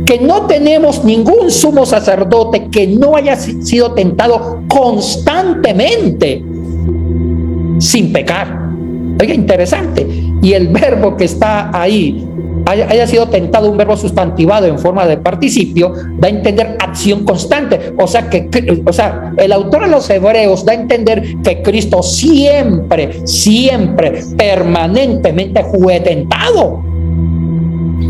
que no tenemos ningún sumo sacerdote que no haya sido tentado constantemente sin pecar. Oiga, interesante. Y el verbo que está ahí haya, sido tentado, un verbo sustantivado en forma de participio, da a entender acción constante. O sea, que, o sea, el autor de los hebreos da a entender que Cristo siempre, siempre, permanentemente fue tentado.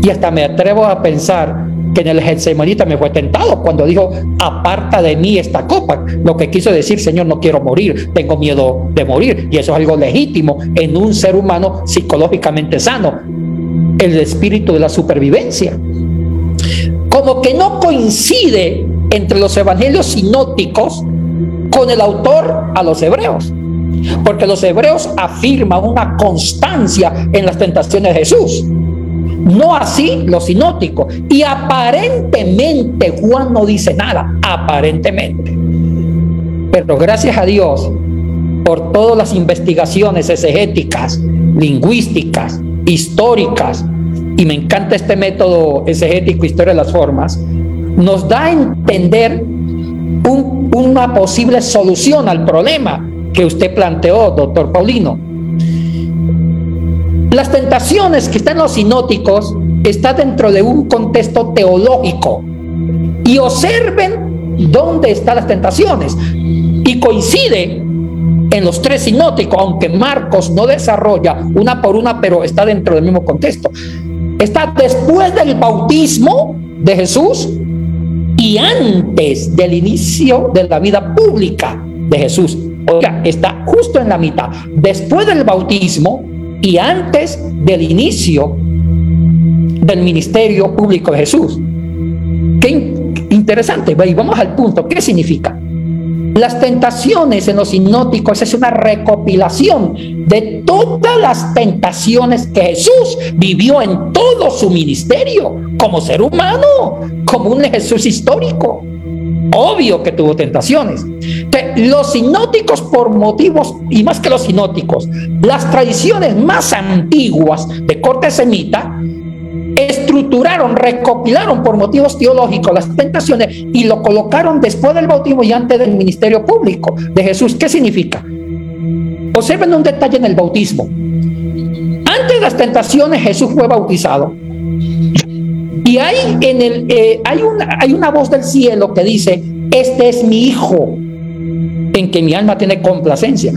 Y hasta me atrevo a pensar que en el Getsemaní me fue tentado cuando dijo, aparta de mí esta copa. Lo que quiso decir, Señor, no quiero morir, tengo miedo de morir. Y eso es algo legítimo en un ser humano psicológicamente sano. El espíritu de la supervivencia. Como que no coincide entre los evangelios sinóticos con el autor a los hebreos. Porque los hebreos afirman una constancia en las tentaciones de Jesús. No así los sinóticos. Y aparentemente Juan no dice nada, aparentemente. Pero gracias a Dios por todas las investigaciones exegéticas, lingüísticas, históricas, y me encanta este método exegético, historia de las formas, nos da a entender una posible solución al problema que usted planteó, doctor Paulino. Las tentaciones que están en los sinóticos están dentro de un contexto teológico. Y observen dónde están las tentaciones. Y coincide en los tres sinóticos, aunque Marcos no desarrolla una por una, pero está dentro del mismo contexto. Está después del bautismo de Jesús y antes del inicio de la vida pública de Jesús. Oiga, está justo en la mitad. Después del bautismo y antes del inicio del ministerio público de Jesús. Qué interesante. Vamos al punto. ¿Qué significa? Las tentaciones en los sinóticos es una recopilación de todas las tentaciones que Jesús vivió en todo su ministerio, como ser humano, como un Jesús histórico. Obvio que tuvo tentaciones. Los sinóticos por motivos, y más que los sinóticos, las tradiciones más antiguas de corte semita, estructuraron, recopilaron por motivos teológicos las tentaciones y lo colocaron después del bautismo y antes del ministerio público de Jesús. ¿Qué significa? Observen un detalle en el bautismo. Antes de las tentaciones Jesús fue bautizado y hay, en el, eh, hay, una, hay una voz del cielo que dice, este es mi hijo, que mi alma tiene complacencia.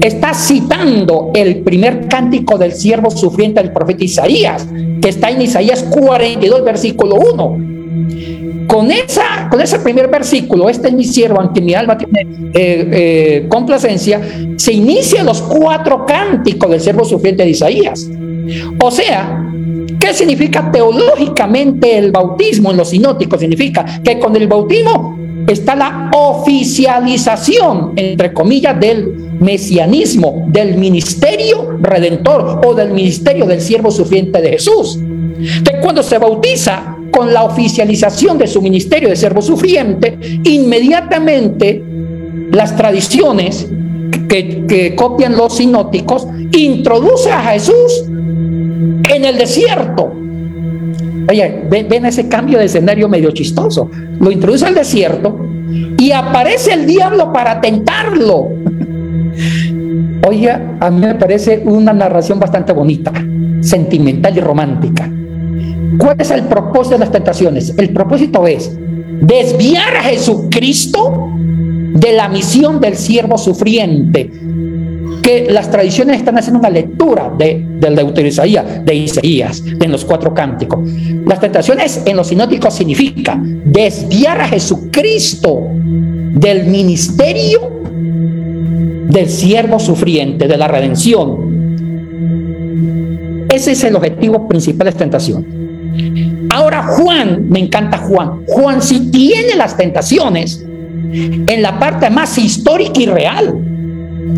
está citando el primer cántico del siervo sufriente del profeta Isaías, que está en Isaías 42, versículo 1. Con, esa, con ese primer versículo, este es mi siervo, ante mi alma tiene eh, eh, complacencia, se inician los cuatro cánticos del siervo sufriente de Isaías. O sea, ¿qué significa teológicamente el bautismo en los sinóticos? Significa que con el bautismo está la oficialización, entre comillas, del mesianismo, del ministerio redentor o del ministerio del siervo sufriente de Jesús. Que cuando se bautiza con la oficialización de su ministerio de siervo sufriente, inmediatamente las tradiciones que, copian los sinóticos introduce a Jesús en el desierto. Oye, ven, ese cambio de escenario medio chistoso. Lo introduce al desierto y aparece el diablo para tentarlo. Oiga, a mí me parece una narración bastante bonita, sentimental y romántica. ¿Cuál es el propósito de las tentaciones? El propósito es desviar a Jesucristo de la misión del siervo sufriente, que las tradiciones están haciendo una lectura de, del de Isaías, de Isaías, en los cuatro cánticos. Las tentaciones en los sinóticos significa desviar a Jesucristo del ministerio del siervo sufriente, de la redención. Ese es el objetivo principal de tentación. Ahora Juan, me encanta Juan, Juan sí tiene las tentaciones en la parte más histórica y real.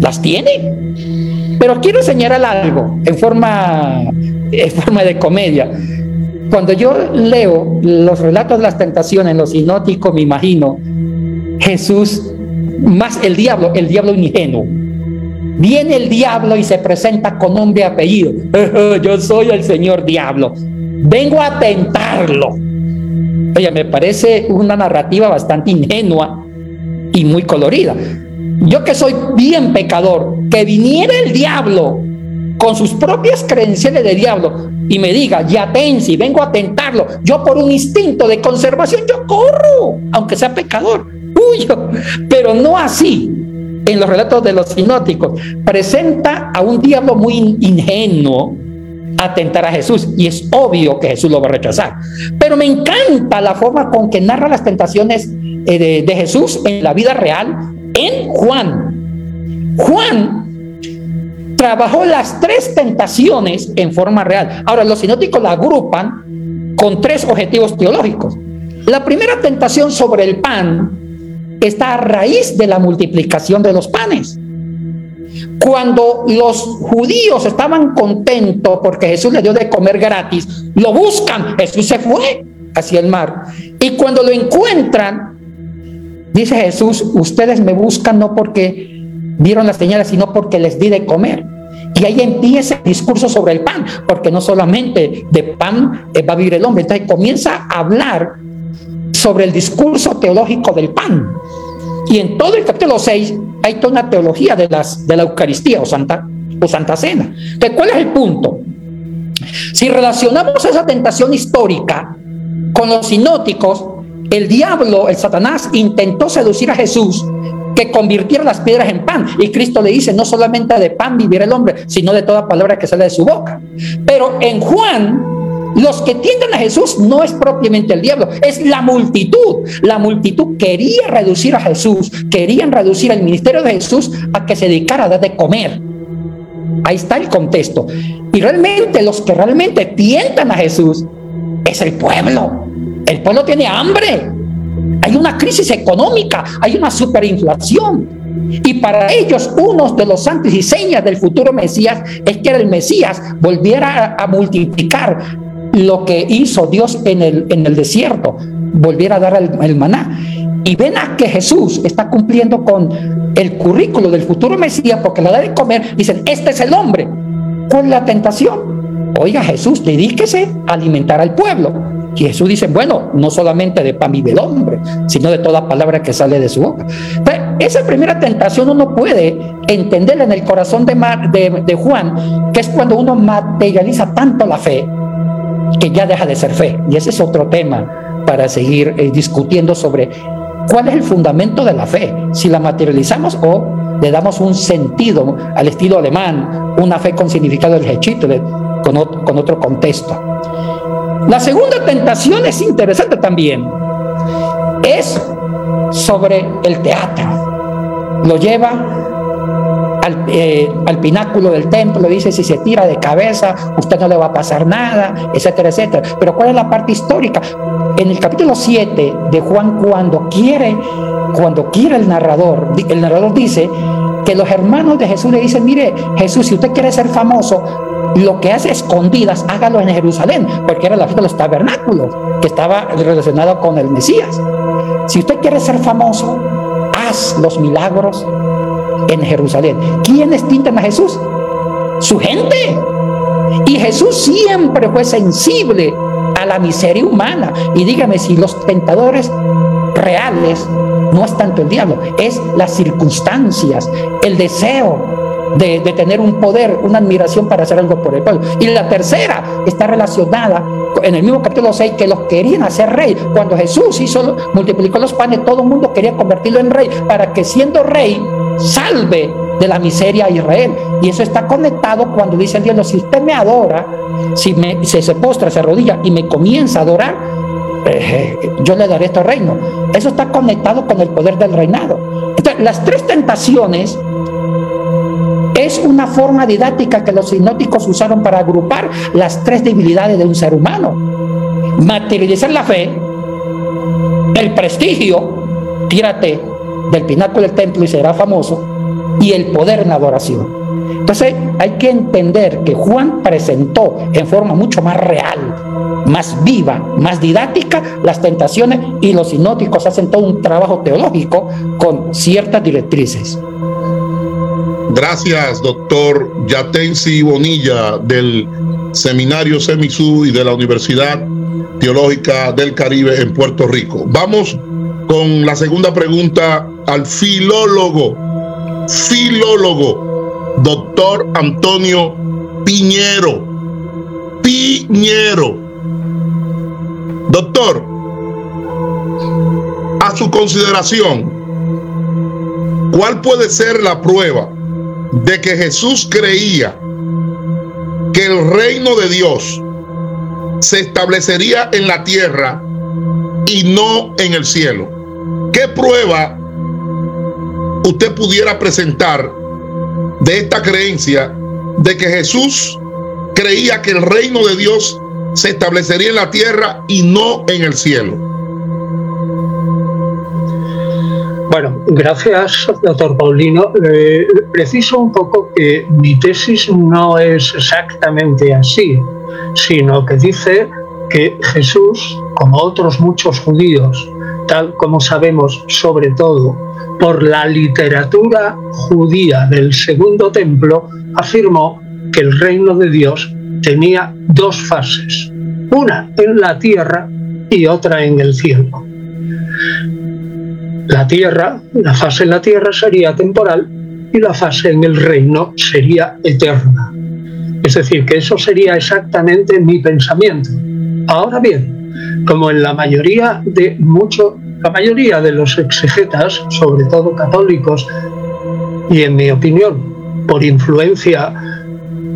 Las tiene. Pero quiero señalar algo en forma, en forma de comedia. Cuando yo leo los relatos de las tentaciones en los sinóticos, me imagino Jesús más el diablo, el diablo ingenuo. Viene el diablo y se presenta con nombre y apellido. Yo soy el Señor Diablo vengo a tentarlo. Oye, me parece una narrativa bastante ingenua y muy colorida. Yo que soy bien pecador, que viniera el diablo con sus propias credenciales de diablo y me diga, ya si vengo a tentarlo, yo por un instinto de conservación, yo corro, aunque sea pecador, huyo, pero no así. En los relatos de los sinóticos, presenta a un diablo muy ingenuo, atentar a Jesús y es obvio que Jesús lo va a rechazar. Pero me encanta la forma con que narra las tentaciones eh, de, Jesús en la vida real en Juan. Juan trabajó las tres tentaciones en forma real. Ahora los sinóticos la agrupan con tres objetivos teológicos. La primera tentación sobre el pan está a raíz de la multiplicación de los panes. Cuando los judíos estaban contentos porque Jesús les dio de comer gratis, lo buscan, Jesús se fue hacia el mar. Y cuando lo encuentran, dice Jesús, ustedes me buscan no porque vieron las señales, sino porque les di de comer. Y ahí empieza el discurso sobre el pan, porque no solamente de pan va a vivir el hombre, entonces comienza a hablar sobre el discurso teológico del pan. Y en todo el capítulo 6 hay toda una teología de, las, de la Eucaristía o Santa, o Santa Cena. ¿Cuál es el punto? Si relacionamos esa tentación histórica con los sinóticos, el diablo, el Satanás, intentó seducir a Jesús que convirtiera las piedras en pan. Y Cristo le dice, no solamente de pan vivirá el hombre, sino de toda palabra que sale de su boca. Pero en Juan los que tienden a Jesús no es propiamente el diablo, es la multitud. La multitud quería reducir a Jesús, querían reducir el ministerio de Jesús a que se dedicara a dar de comer. Ahí está el contexto. Y realmente los que realmente tientan a Jesús es el pueblo. El pueblo tiene hambre. Hay una crisis económica, hay una superinflación. Y para ellos, uno de los santos y señas del futuro Mesías es que el Mesías volviera a, multiplicar lo que hizo Dios en el, en el desierto, volviera a dar el, maná. Y ven a que Jesús está cumpliendo con el currículo del futuro Mesías porque la da de comer. Dicen, este es el hombre. con la tentación? Oiga, Jesús, dedíquese a alimentar al pueblo. Y Jesús dice, bueno, no solamente de pan vive el hombre, sino de toda palabra que sale de su boca. esa primera tentación uno puede entenderla en el corazón de, Juan, que es cuando uno materializa tanto la fe, que ya deja de ser fe. Y ese es otro tema para seguir eh, discutiendo sobre cuál es el fundamento de la fe, si la materializamos o le damos un sentido al estilo alemán, una fe con significado del con con otro contexto. La segunda tentación es interesante también. Es sobre el teatro. Lo lleva eh, al, pináculo del templo, dice, si se tira de cabeza, usted no le va a pasar nada, etcétera, etcétera. Pero ¿cuál es la parte histórica? En el capítulo 7 de Juan, cuando quiere, cuando quiere el narrador, el narrador dice que los hermanos de Jesús le dicen, mire, Jesús, si usted quiere ser famoso, lo que hace escondidas, hágalo en Jerusalén, porque era la fiesta de los tabernáculos, que estaba relacionado con el Mesías. Si usted quiere ser famoso, haz los milagros en Jerusalén. ¿Quiénes tintan a Jesús? Su gente. Y Jesús siempre fue sensible a la miseria humana. Y dígame si los tentadores reales no es tanto el diablo, es las circunstancias, el deseo de, tener un poder, una admiración para hacer algo por el pueblo. Y la tercera está relacionada en el mismo capítulo 6 que los querían hacer rey. Cuando Jesús hizo, multiplicó los panes, todo el mundo quería convertirlo en rey para que siendo rey salve de la miseria a Israel. Y eso está conectado cuando dice el Dios, si usted me adora, si, me, se postra, se arrodilla y me comienza a adorar, eh, yo le daré este reino. Eso está conectado con el poder del reinado. Entonces, las tres tentaciones es una forma didáctica que los sinóticos usaron para agrupar las tres debilidades de un ser humano. Materializar la fe, el prestigio, tírate del pináculo del templo y será famoso, y el poder en la adoración. Entonces hay que entender que Juan presentó en forma mucho más real, más viva, más didáctica las tentaciones y los sinóticos hacen todo un trabajo teológico con ciertas directrices. Gracias, doctor Yatensi Bonilla del Seminario Semisú y de la Universidad Teológica del Caribe en Puerto Rico. Vamos con la segunda pregunta al filólogo, filólogo, doctor Antonio Piñero. Piñero. Doctor, a su consideración, ¿cuál puede ser la prueba de que Jesús creía que el reino de Dios se establecería en la tierra y no en el cielo? ¿Qué prueba usted pudiera presentar de esta creencia de que Jesús creía que el reino de Dios se establecería en la tierra y no en el cielo? Bueno, gracias, doctor Paulino. Eh, preciso un poco que mi tesis no es exactamente así, sino que dice que Jesús, como otros muchos judíos, tal como sabemos sobre todo por la literatura judía del Segundo Templo, afirmó que el reino de Dios tenía dos fases, una en la tierra y otra en el cielo. La tierra, la fase en la tierra sería temporal y la fase en el reino sería eterna. Es decir, que eso sería exactamente mi pensamiento. Ahora bien, como en la mayoría de mucho, la mayoría de los exegetas, sobre todo católicos, y en mi opinión, por influencia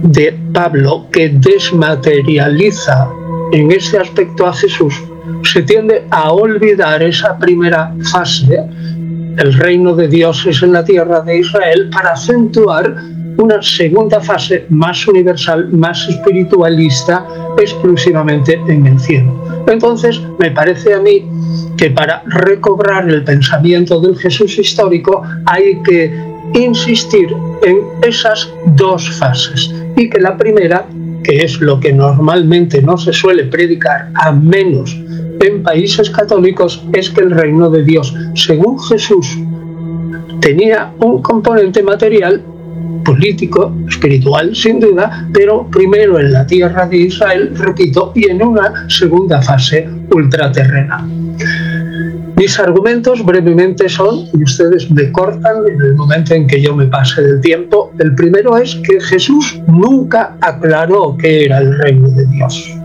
de Pablo, que desmaterializa en ese aspecto a Jesús, se tiende a olvidar esa primera fase, el reino de Dios es en la tierra de Israel, para acentuar una segunda fase más universal, más espiritualista, exclusivamente en el cielo. Entonces, me parece a mí que para recobrar el pensamiento del Jesús histórico hay que insistir en esas dos fases y que la primera, que es lo que normalmente no se suele predicar, a menos en países católicos, es que el reino de Dios, según Jesús, tenía un componente material político, espiritual, sin duda, pero primero en la tierra de Israel, repito, y en una segunda fase ultraterrena. Mis argumentos brevemente son, y ustedes me cortan en el momento en que yo me pase del tiempo, el primero es que Jesús nunca aclaró qué era el reino de Dios.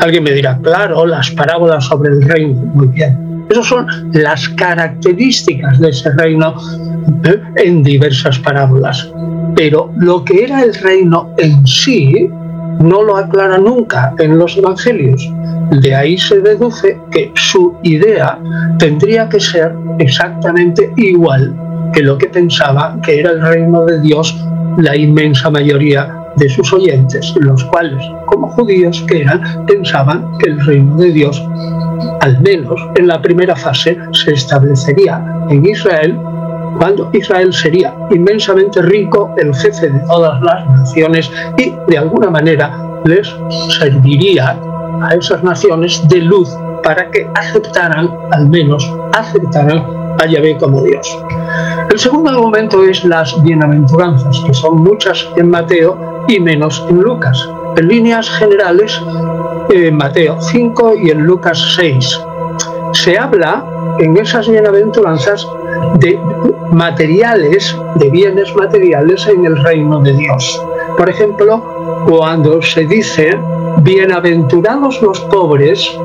Alguien me dirá, claro, las parábolas sobre el reino, muy bien. Esas son las características de ese reino ¿eh? en diversas parábolas. Pero lo que era el reino en sí no lo aclara nunca en los evangelios. De ahí se deduce que su idea tendría que ser exactamente igual que lo que pensaba que era el reino de Dios la inmensa mayoría de sus oyentes, los cuales, como judíos que eran, pensaban que el reino de Dios, al menos en la primera fase, se establecería en Israel cuando Israel sería inmensamente rico, el jefe de todas las naciones y de alguna manera les serviría a esas naciones de luz para que aceptaran, al menos aceptaran a Yahvé como Dios. El segundo argumento es las bienaventuranzas, que son muchas en Mateo y menos en Lucas. En líneas generales, en Mateo 5 y en Lucas 6. Se habla en esas bienaventuranzas de materiales, de bienes materiales en el reino de Dios. Por ejemplo, cuando se dice, bienaventurados los pobres,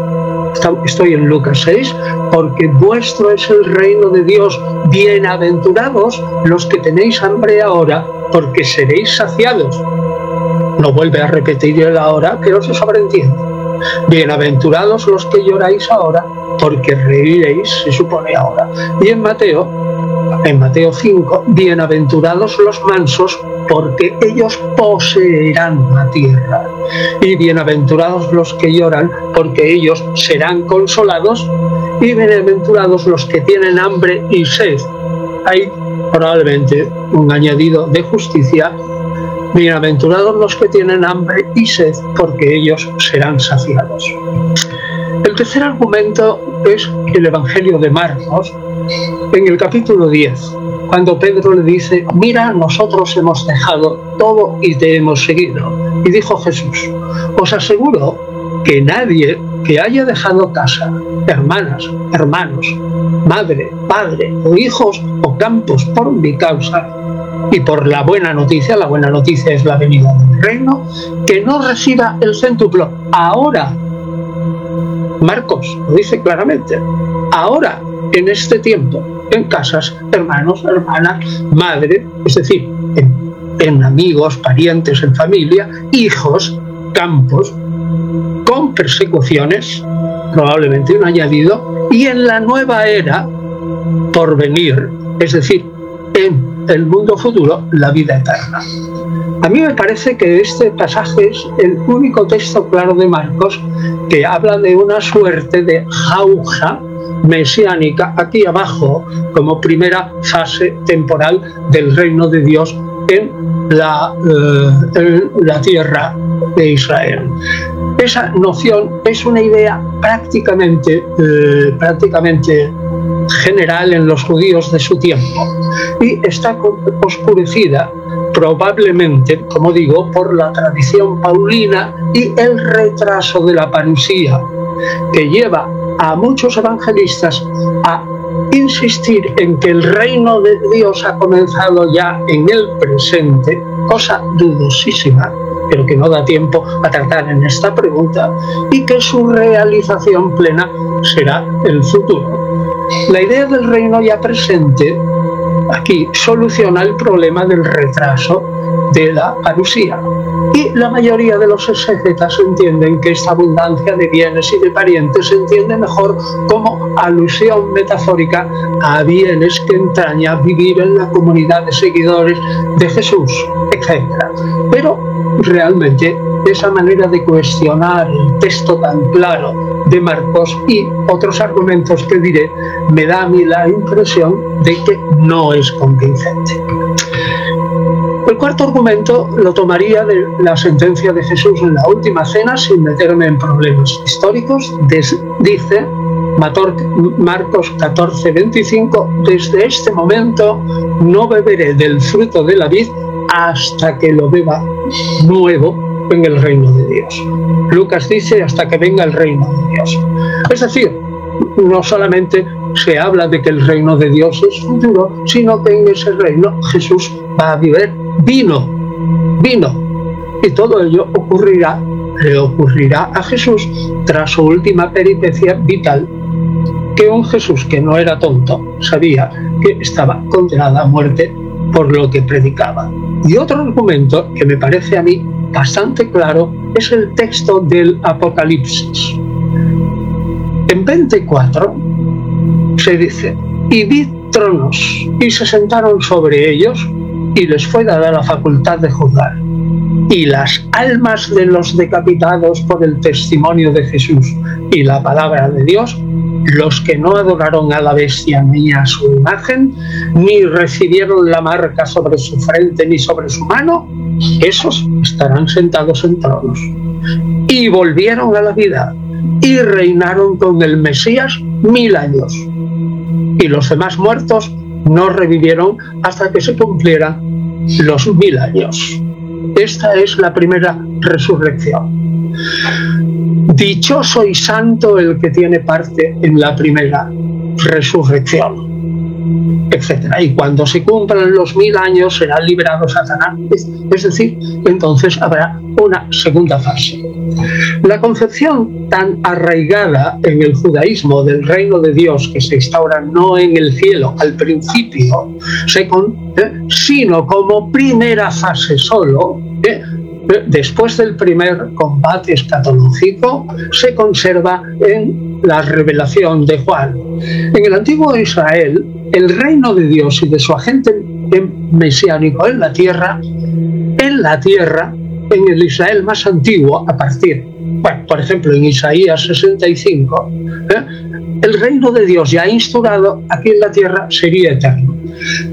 estoy en Lucas 6, porque vuestro es el reino de Dios, bienaventurados los que tenéis hambre ahora, porque seréis saciados. No vuelve a repetir el ahora, pero se sobreentiende. Bienaventurados los que lloráis ahora, porque reiréis, se supone ahora. Y en Mateo, en Mateo 5, bienaventurados los mansos, porque ellos poseerán la tierra. Y bienaventurados los que lloran, porque ellos serán consolados. Y bienaventurados los que tienen hambre y sed. Hay probablemente un añadido de justicia. Bienaventurados los que tienen hambre y sed, porque ellos serán saciados. El tercer argumento es el Evangelio de Marcos, en el capítulo 10, cuando Pedro le dice, mira, nosotros hemos dejado todo y te hemos seguido. Y dijo Jesús, os aseguro que nadie que haya dejado casa, hermanas, hermanos, madre, padre o hijos o campos por mi causa y por la buena noticia, la buena noticia es la venida del reino, que no reciba el céntuplo ahora Marcos lo dice claramente. Ahora, en este tiempo, en casas, hermanos, hermanas, madre, es decir, en, amigos, parientes, en familia, hijos, campos, con persecuciones, probablemente un añadido, y en la nueva era por venir, es decir, en el mundo futuro, la vida eterna. A mí me parece que este pasaje es el único texto claro de Marcos que habla de una suerte de jauja mesiánica aquí abajo como primera fase temporal del reino de Dios en la, eh, la tierra de Israel. Esa noción es una idea prácticamente, eh, prácticamente general en los judíos de su tiempo y está oscurecida probablemente, como digo, por la tradición paulina y el retraso de la parusía, que lleva a muchos evangelistas a insistir en que el reino de Dios ha comenzado ya en el presente, cosa dudosísima, pero que no da tiempo a tratar en esta pregunta, y que su realización plena será el futuro. La idea del reino ya presente aquí soluciona el problema del retraso de la parusía. Y la mayoría de los exegetas entienden que esta abundancia de bienes y de parientes se entiende mejor como alusión metafórica a bienes que entraña vivir en la comunidad de seguidores de Jesús, etc. Pero realmente esa manera de cuestionar el texto tan claro de Marcos y otros argumentos que diré, me da a mí la impresión de que no es convincente. El cuarto argumento lo tomaría de la sentencia de Jesús en la última cena sin meterme en problemas históricos. dice Marcos 14, 25, desde este momento no beberé del fruto de la vid hasta que lo beba nuevo en el reino de Dios. Lucas dice hasta que venga el reino de Dios. Es decir, no solamente se habla de que el reino de Dios es futuro, sino que en ese reino Jesús va a vivir vino, vino. Y todo ello ocurrirá, le ocurrirá a Jesús tras su última peripecia vital que un Jesús que no era tonto sabía que estaba condenada a muerte por lo que predicaba. Y otro argumento que me parece a mí bastante claro es el texto del Apocalipsis. En 24 se dice, y vi tronos y se sentaron sobre ellos y les fue dada la facultad de juzgar. Y las almas de los decapitados por el testimonio de Jesús y la palabra de Dios, los que no adoraron a la bestia ni a su imagen, ni recibieron la marca sobre su frente ni sobre su mano, esos estarán sentados en tronos. Y volvieron a la vida y reinaron con el Mesías mil años. Y los demás muertos no revivieron hasta que se cumplieran los mil años. Esta es la primera resurrección. Dichoso y santo el que tiene parte en la primera resurrección etcétera. Y cuando se cumplan los mil años será liberado Satanás. Es decir, entonces habrá una segunda fase. La concepción tan arraigada en el judaísmo del reino de Dios que se instaura no en el cielo al principio, ¿eh? sino como primera fase solo, ¿eh? Después del primer combate escatológico, se conserva en la revelación de Juan. En el antiguo Israel, el reino de Dios y de su agente mesiánico en la tierra, en la tierra, en el Israel más antiguo, a partir, bueno, por ejemplo, en Isaías 65, ¿eh? el reino de Dios ya instaurado aquí en la tierra sería eterno.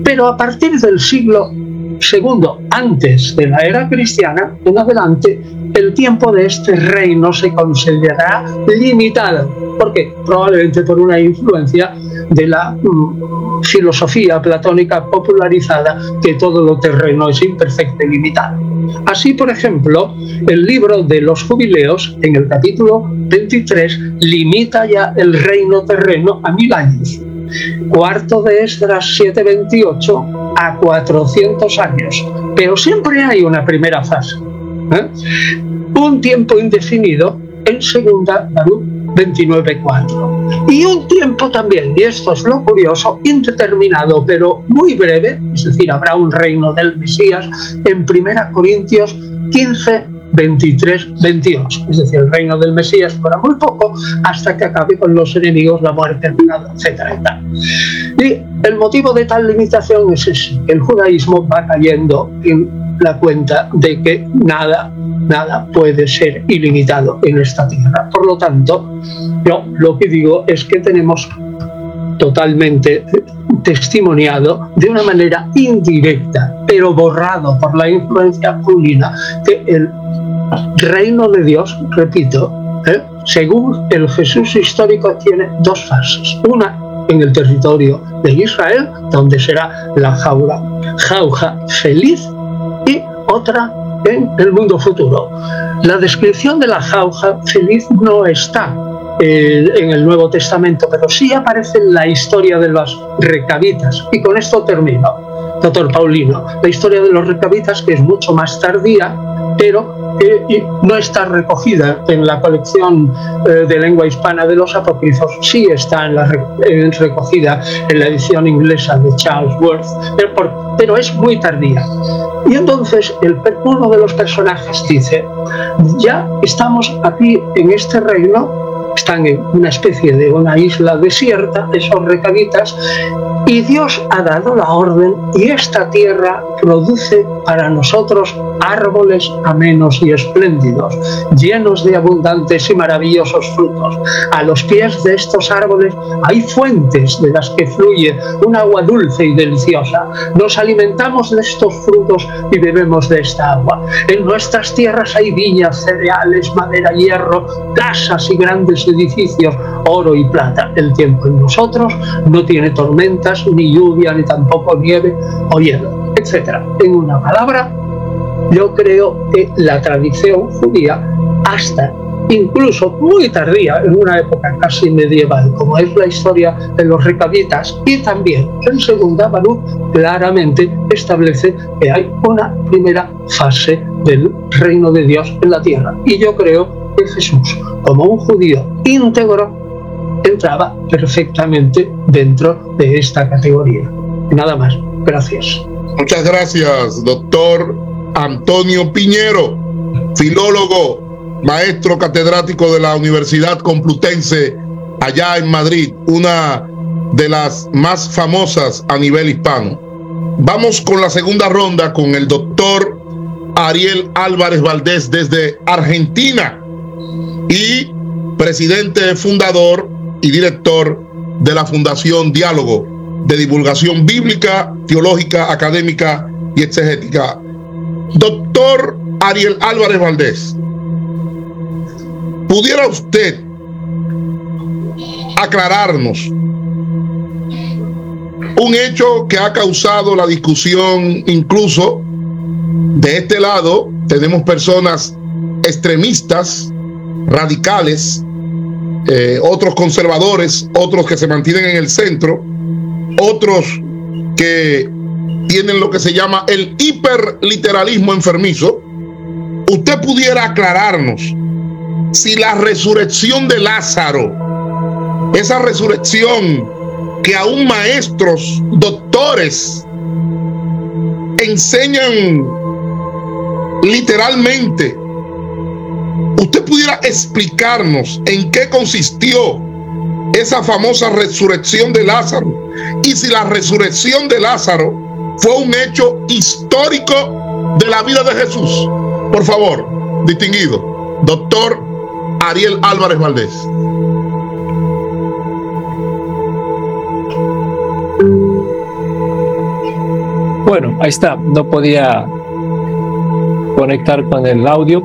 Pero a partir del siglo segundo, antes de la era cristiana, en adelante, el tiempo de este reino se considerará limitado. ¿Por qué? Probablemente por una influencia de la mm, filosofía platónica popularizada que todo lo terreno es imperfecto y limitado. Así, por ejemplo, el libro de los jubileos, en el capítulo 23, limita ya el reino terreno a mil años. Cuarto de Esdras 728 a 400 años. Pero siempre hay una primera fase. ¿eh? Un tiempo indefinido en segunda Baruch 29.4. Y un tiempo también, y esto es lo curioso, indeterminado, pero muy breve, es decir, habrá un reino del Mesías en 1 Corintios 15, 23, 28. Es decir, el reino del Mesías para muy poco hasta que acabe con los enemigos, la muerte, el etcétera y Y el motivo de tal limitación es ese, el judaísmo va cayendo en la cuenta de que nada, nada puede ser ilimitado en esta tierra. Por lo tanto, yo lo que digo es que tenemos totalmente testimoniado de una manera indirecta, pero borrado por la influencia pública, que el reino de Dios, repito, ¿eh? según el Jesús histórico, tiene dos fases. Una en el territorio de Israel, donde será la jauja feliz, y otra en el mundo futuro. La descripción de la jauja feliz no está eh, en el Nuevo Testamento, pero sí aparece en la historia de las recabitas. Y con esto termino doctor Paulino. La historia de los recabitas, que es mucho más tardía, pero que no está recogida en la colección eh, de lengua hispana de los apócrifos, sí está en la, recogida en la edición inglesa de Charles Worth, pero, pero es muy tardía. Y entonces el, uno de los personajes dice, ya estamos aquí en este reino, están en una especie de una isla desierta, esos recabitas, y Dios ha dado la orden y esta tierra produce para nosotros árboles amenos y espléndidos, llenos de abundantes y maravillosos frutos. A los pies de estos árboles hay fuentes de las que fluye un agua dulce y deliciosa. Nos alimentamos de estos frutos y bebemos de esta agua. En nuestras tierras hay viñas, cereales, madera, hierro, casas y grandes edificios, oro y plata. El tiempo en nosotros no tiene tormenta ni lluvia, ni tampoco nieve o hielo, etc. En una palabra, yo creo que la tradición judía, hasta incluso muy tardía, en una época casi medieval, como es la historia de los recabitas, y también en segunda Baruch claramente establece que hay una primera fase del reino de Dios en la tierra. Y yo creo Jesús, como un judío íntegro, entraba perfectamente dentro de esta categoría. Nada más. Gracias. Muchas gracias, doctor Antonio Piñero, filólogo, maestro catedrático de la Universidad Complutense allá en Madrid, una de las más famosas a nivel hispano. Vamos con la segunda ronda con el doctor Ariel Álvarez Valdés desde Argentina y presidente fundador y director de la Fundación Diálogo de Divulgación Bíblica, Teológica, Académica y Exegética. Doctor Ariel Álvarez Valdés, ¿pudiera usted aclararnos un hecho que ha causado la discusión incluso de este lado tenemos personas extremistas, radicales, eh, otros conservadores, otros que se mantienen en el centro, otros que tienen lo que se llama el hiperliteralismo enfermizo. Usted pudiera aclararnos si la resurrección de Lázaro, esa resurrección que aún maestros, doctores, enseñan literalmente. ¿Usted pudiera explicarnos en qué consistió esa famosa resurrección de Lázaro? Y si la resurrección de Lázaro fue un hecho histórico de la vida de Jesús. Por favor, distinguido, doctor Ariel Álvarez Valdés. Bueno, ahí está, no podía conectar con el audio.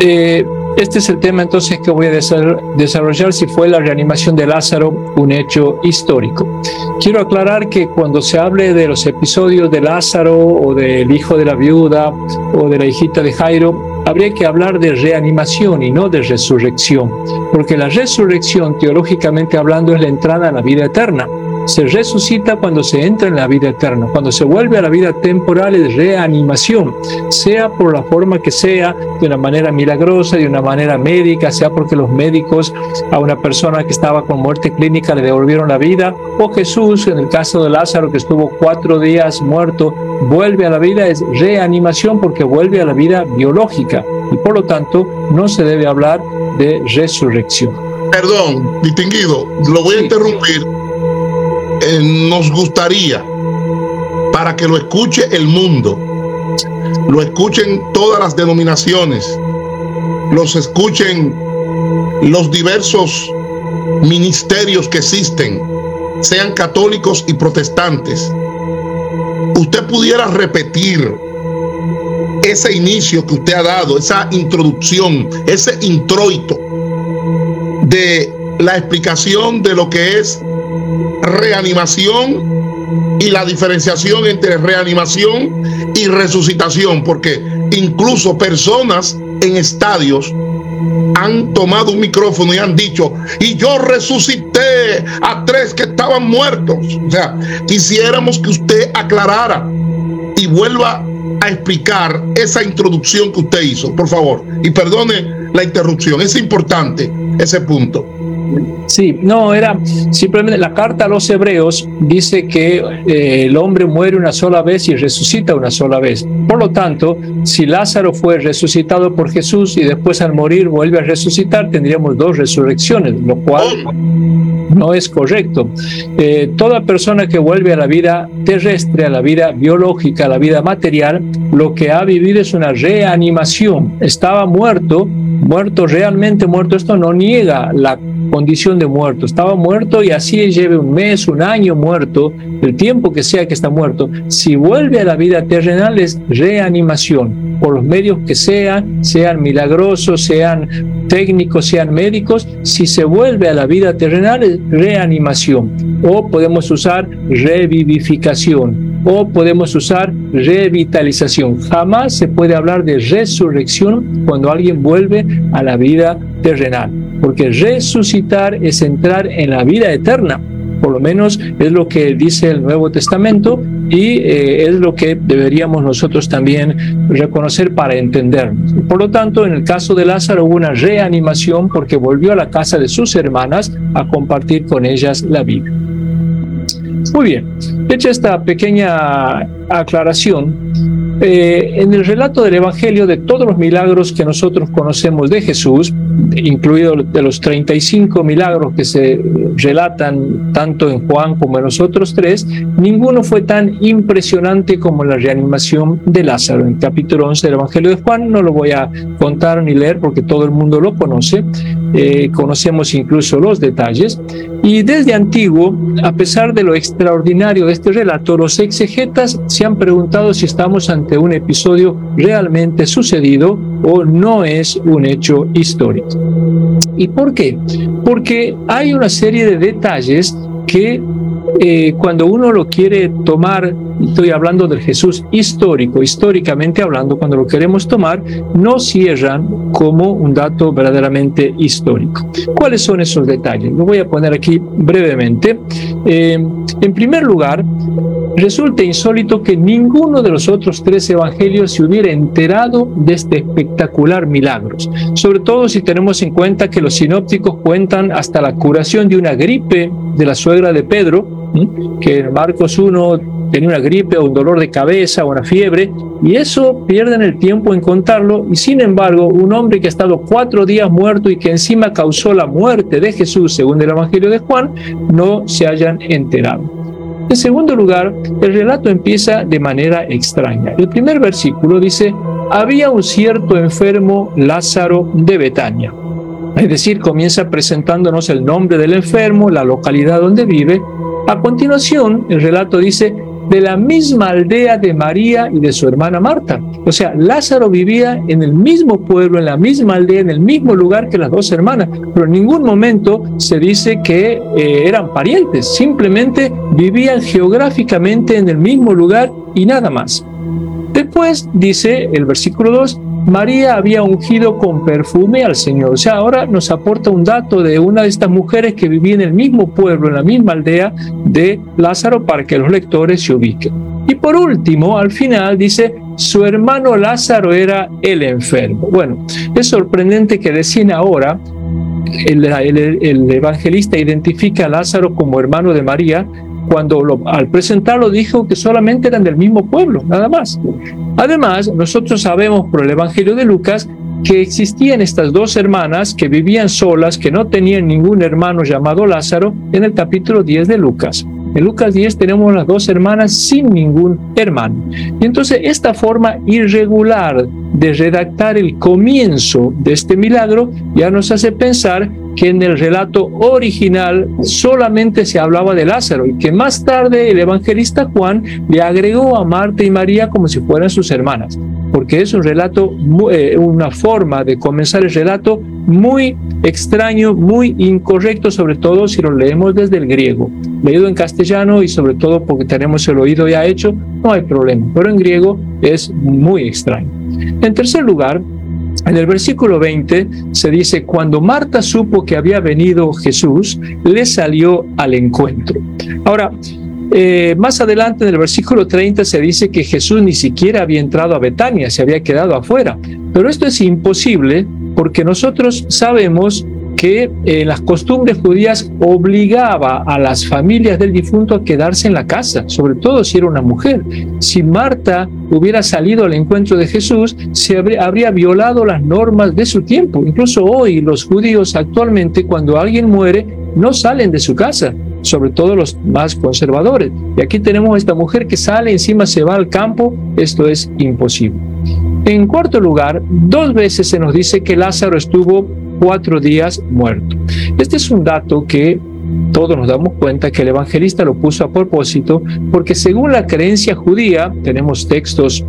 Eh, este es el tema entonces que voy a desarrollar si fue la reanimación de Lázaro un hecho histórico. Quiero aclarar que cuando se hable de los episodios de Lázaro o del hijo de la viuda o de la hijita de Jairo, habría que hablar de reanimación y no de resurrección, porque la resurrección teológicamente hablando es la entrada a la vida eterna se resucita cuando se entra en la vida eterna. Cuando se vuelve a la vida temporal es reanimación, sea por la forma que sea, de una manera milagrosa, de una manera médica, sea porque los médicos a una persona que estaba con muerte clínica le devolvieron la vida, o Jesús, en el caso de Lázaro, que estuvo cuatro días muerto, vuelve a la vida, es reanimación porque vuelve a la vida biológica y por lo tanto no se debe hablar de resurrección. Perdón, distinguido, lo voy a interrumpir eh, nos gustaría para que lo escuche el mundo, lo escuchen todas las denominaciones, los escuchen los diversos ministerios que existen, sean católicos y protestantes. Usted pudiera repetir ese inicio que usted ha dado, esa introducción, ese introito de la explicación de lo que es reanimación y la diferenciación entre reanimación y resucitación, porque incluso personas en estadios han tomado un micrófono y han dicho, y yo resucité a tres que estaban muertos. O sea, quisiéramos que usted aclarara y vuelva a explicar esa introducción que usted hizo, por favor. Y perdone la interrupción, es importante ese punto. Sí, no, era simplemente la carta a los hebreos dice que eh, el hombre muere una sola vez y resucita una sola vez. Por lo tanto, si Lázaro fue resucitado por Jesús y después al morir vuelve a resucitar, tendríamos dos resurrecciones, lo cual no es correcto. Eh, toda persona que vuelve a la vida terrestre, a la vida biológica, a la vida material, lo que ha vivido es una reanimación. Estaba muerto, muerto, realmente muerto. Esto no niega la condición de muerto. Estaba muerto y así lleve un mes, un año muerto, el tiempo que sea que está muerto. Si vuelve a la vida terrenal es reanimación, por los medios que sean, sean milagrosos, sean técnicos, sean médicos. Si se vuelve a la vida terrenal es reanimación. O podemos usar revivificación. O podemos usar revitalización. Jamás se puede hablar de resurrección cuando alguien vuelve a la vida terrenal porque resucitar es entrar en la vida eterna. Por lo menos es lo que dice el Nuevo Testamento y eh, es lo que deberíamos nosotros también reconocer para entender. Por lo tanto, en el caso de Lázaro hubo una reanimación porque volvió a la casa de sus hermanas a compartir con ellas la vida. Muy bien, hecha esta pequeña aclaración, eh, en el relato del Evangelio de todos los milagros que nosotros conocemos de Jesús, incluidos de los 35 milagros que se relatan tanto en Juan como en los otros tres, ninguno fue tan impresionante como la reanimación de Lázaro. En capítulo 11 del Evangelio de Juan no lo voy a contar ni leer porque todo el mundo lo conoce, eh, conocemos incluso los detalles, y desde antiguo, a pesar de lo extraordinario de este relato, los exegetas se han preguntado si estamos ante un episodio realmente sucedido o no es un hecho histórico. ¿Y por qué? Porque hay una serie de detalles que eh, cuando uno lo quiere tomar, estoy hablando del Jesús histórico, históricamente hablando, cuando lo queremos tomar, no cierran como un dato verdaderamente histórico. ¿Cuáles son esos detalles? Lo voy a poner aquí brevemente. Eh, en primer lugar, Resulta insólito que ninguno de los otros tres evangelios se hubiera enterado de este espectacular milagro, sobre todo si tenemos en cuenta que los sinópticos cuentan hasta la curación de una gripe de la suegra de Pedro, que en Marcos 1 tenía una gripe o un dolor de cabeza o una fiebre, y eso pierden el tiempo en contarlo, y sin embargo, un hombre que ha estado cuatro días muerto y que encima causó la muerte de Jesús, según el Evangelio de Juan, no se hayan enterado. En segundo lugar, el relato empieza de manera extraña. El primer versículo dice, había un cierto enfermo Lázaro de Betania. Es decir, comienza presentándonos el nombre del enfermo, la localidad donde vive. A continuación, el relato dice, de la misma aldea de María y de su hermana Marta. O sea, Lázaro vivía en el mismo pueblo, en la misma aldea, en el mismo lugar que las dos hermanas, pero en ningún momento se dice que eh, eran parientes, simplemente vivían geográficamente en el mismo lugar y nada más. Después dice el versículo 2, María había ungido con perfume al Señor. O sea, ahora nos aporta un dato de una de estas mujeres que vivía en el mismo pueblo, en la misma aldea de Lázaro, para que los lectores se ubiquen. Y por último, al final dice, su hermano Lázaro era el enfermo. Bueno, es sorprendente que decían ahora, el, el, evangelista identifica a Lázaro como hermano de María, cuando al presentarlo dijo que solamente eran del mismo pueblo, nada más. Además, nosotros sabemos por el Evangelio de Lucas que existían estas dos hermanas que vivían solas, que no tenían ningún hermano llamado Lázaro, en el capítulo 10 de Lucas. En Lucas 10 tenemos las dos hermanas sin ningún hermano. Y entonces esta forma irregular de redactar el comienzo de este milagro ya nos hace pensar que en el relato original solamente se hablaba de Lázaro y que más tarde el evangelista Juan le agregó a Marta y María como si fueran sus hermanas, porque es un relato, eh, una forma de comenzar el relato muy extraño, muy incorrecto, sobre todo si lo leemos desde el griego. Leído en castellano y sobre todo porque tenemos el oído ya hecho, no hay problema, pero en griego es muy extraño. En tercer lugar, en el versículo 20 se dice, cuando Marta supo que había venido Jesús, le salió al encuentro. Ahora, eh, más adelante en el versículo 30 se dice que Jesús ni siquiera había entrado a Betania, se había quedado afuera. Pero esto es imposible porque nosotros sabemos que eh, las costumbres judías obligaba a las familias del difunto a quedarse en la casa, sobre todo si era una mujer. Si Marta hubiera salido al encuentro de Jesús, se habría, violado las normas de su tiempo. Incluso hoy los judíos actualmente cuando alguien muere no salen de su casa, sobre todo los más conservadores. Y aquí tenemos esta mujer que sale, encima se va al campo, esto es imposible. En cuarto lugar, dos veces se nos dice que Lázaro estuvo cuatro días muerto. Este es un dato que todos nos damos cuenta que el evangelista lo puso a propósito porque según la creencia judía, tenemos textos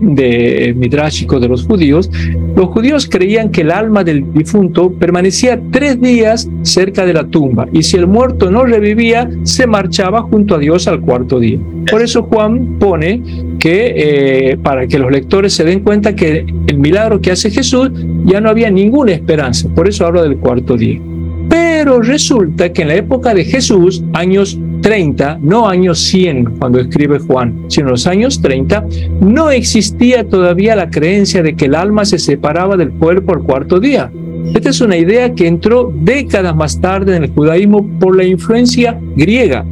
de midráshico de los judíos, los judíos creían que el alma del difunto permanecía tres días cerca de la tumba y si el muerto no revivía, se marchaba junto a Dios al cuarto día. Por eso Juan pone que eh, para que los lectores se den cuenta que el milagro que hace Jesús ya no había ninguna esperanza. Por eso habla del cuarto día. Pero resulta que en la época de Jesús, años 30, no años 100 cuando escribe Juan, sino los años 30, no existía todavía la creencia de que el alma se separaba del cuerpo al cuarto día. Esta es una idea que entró décadas más tarde en el judaísmo por la influencia griega.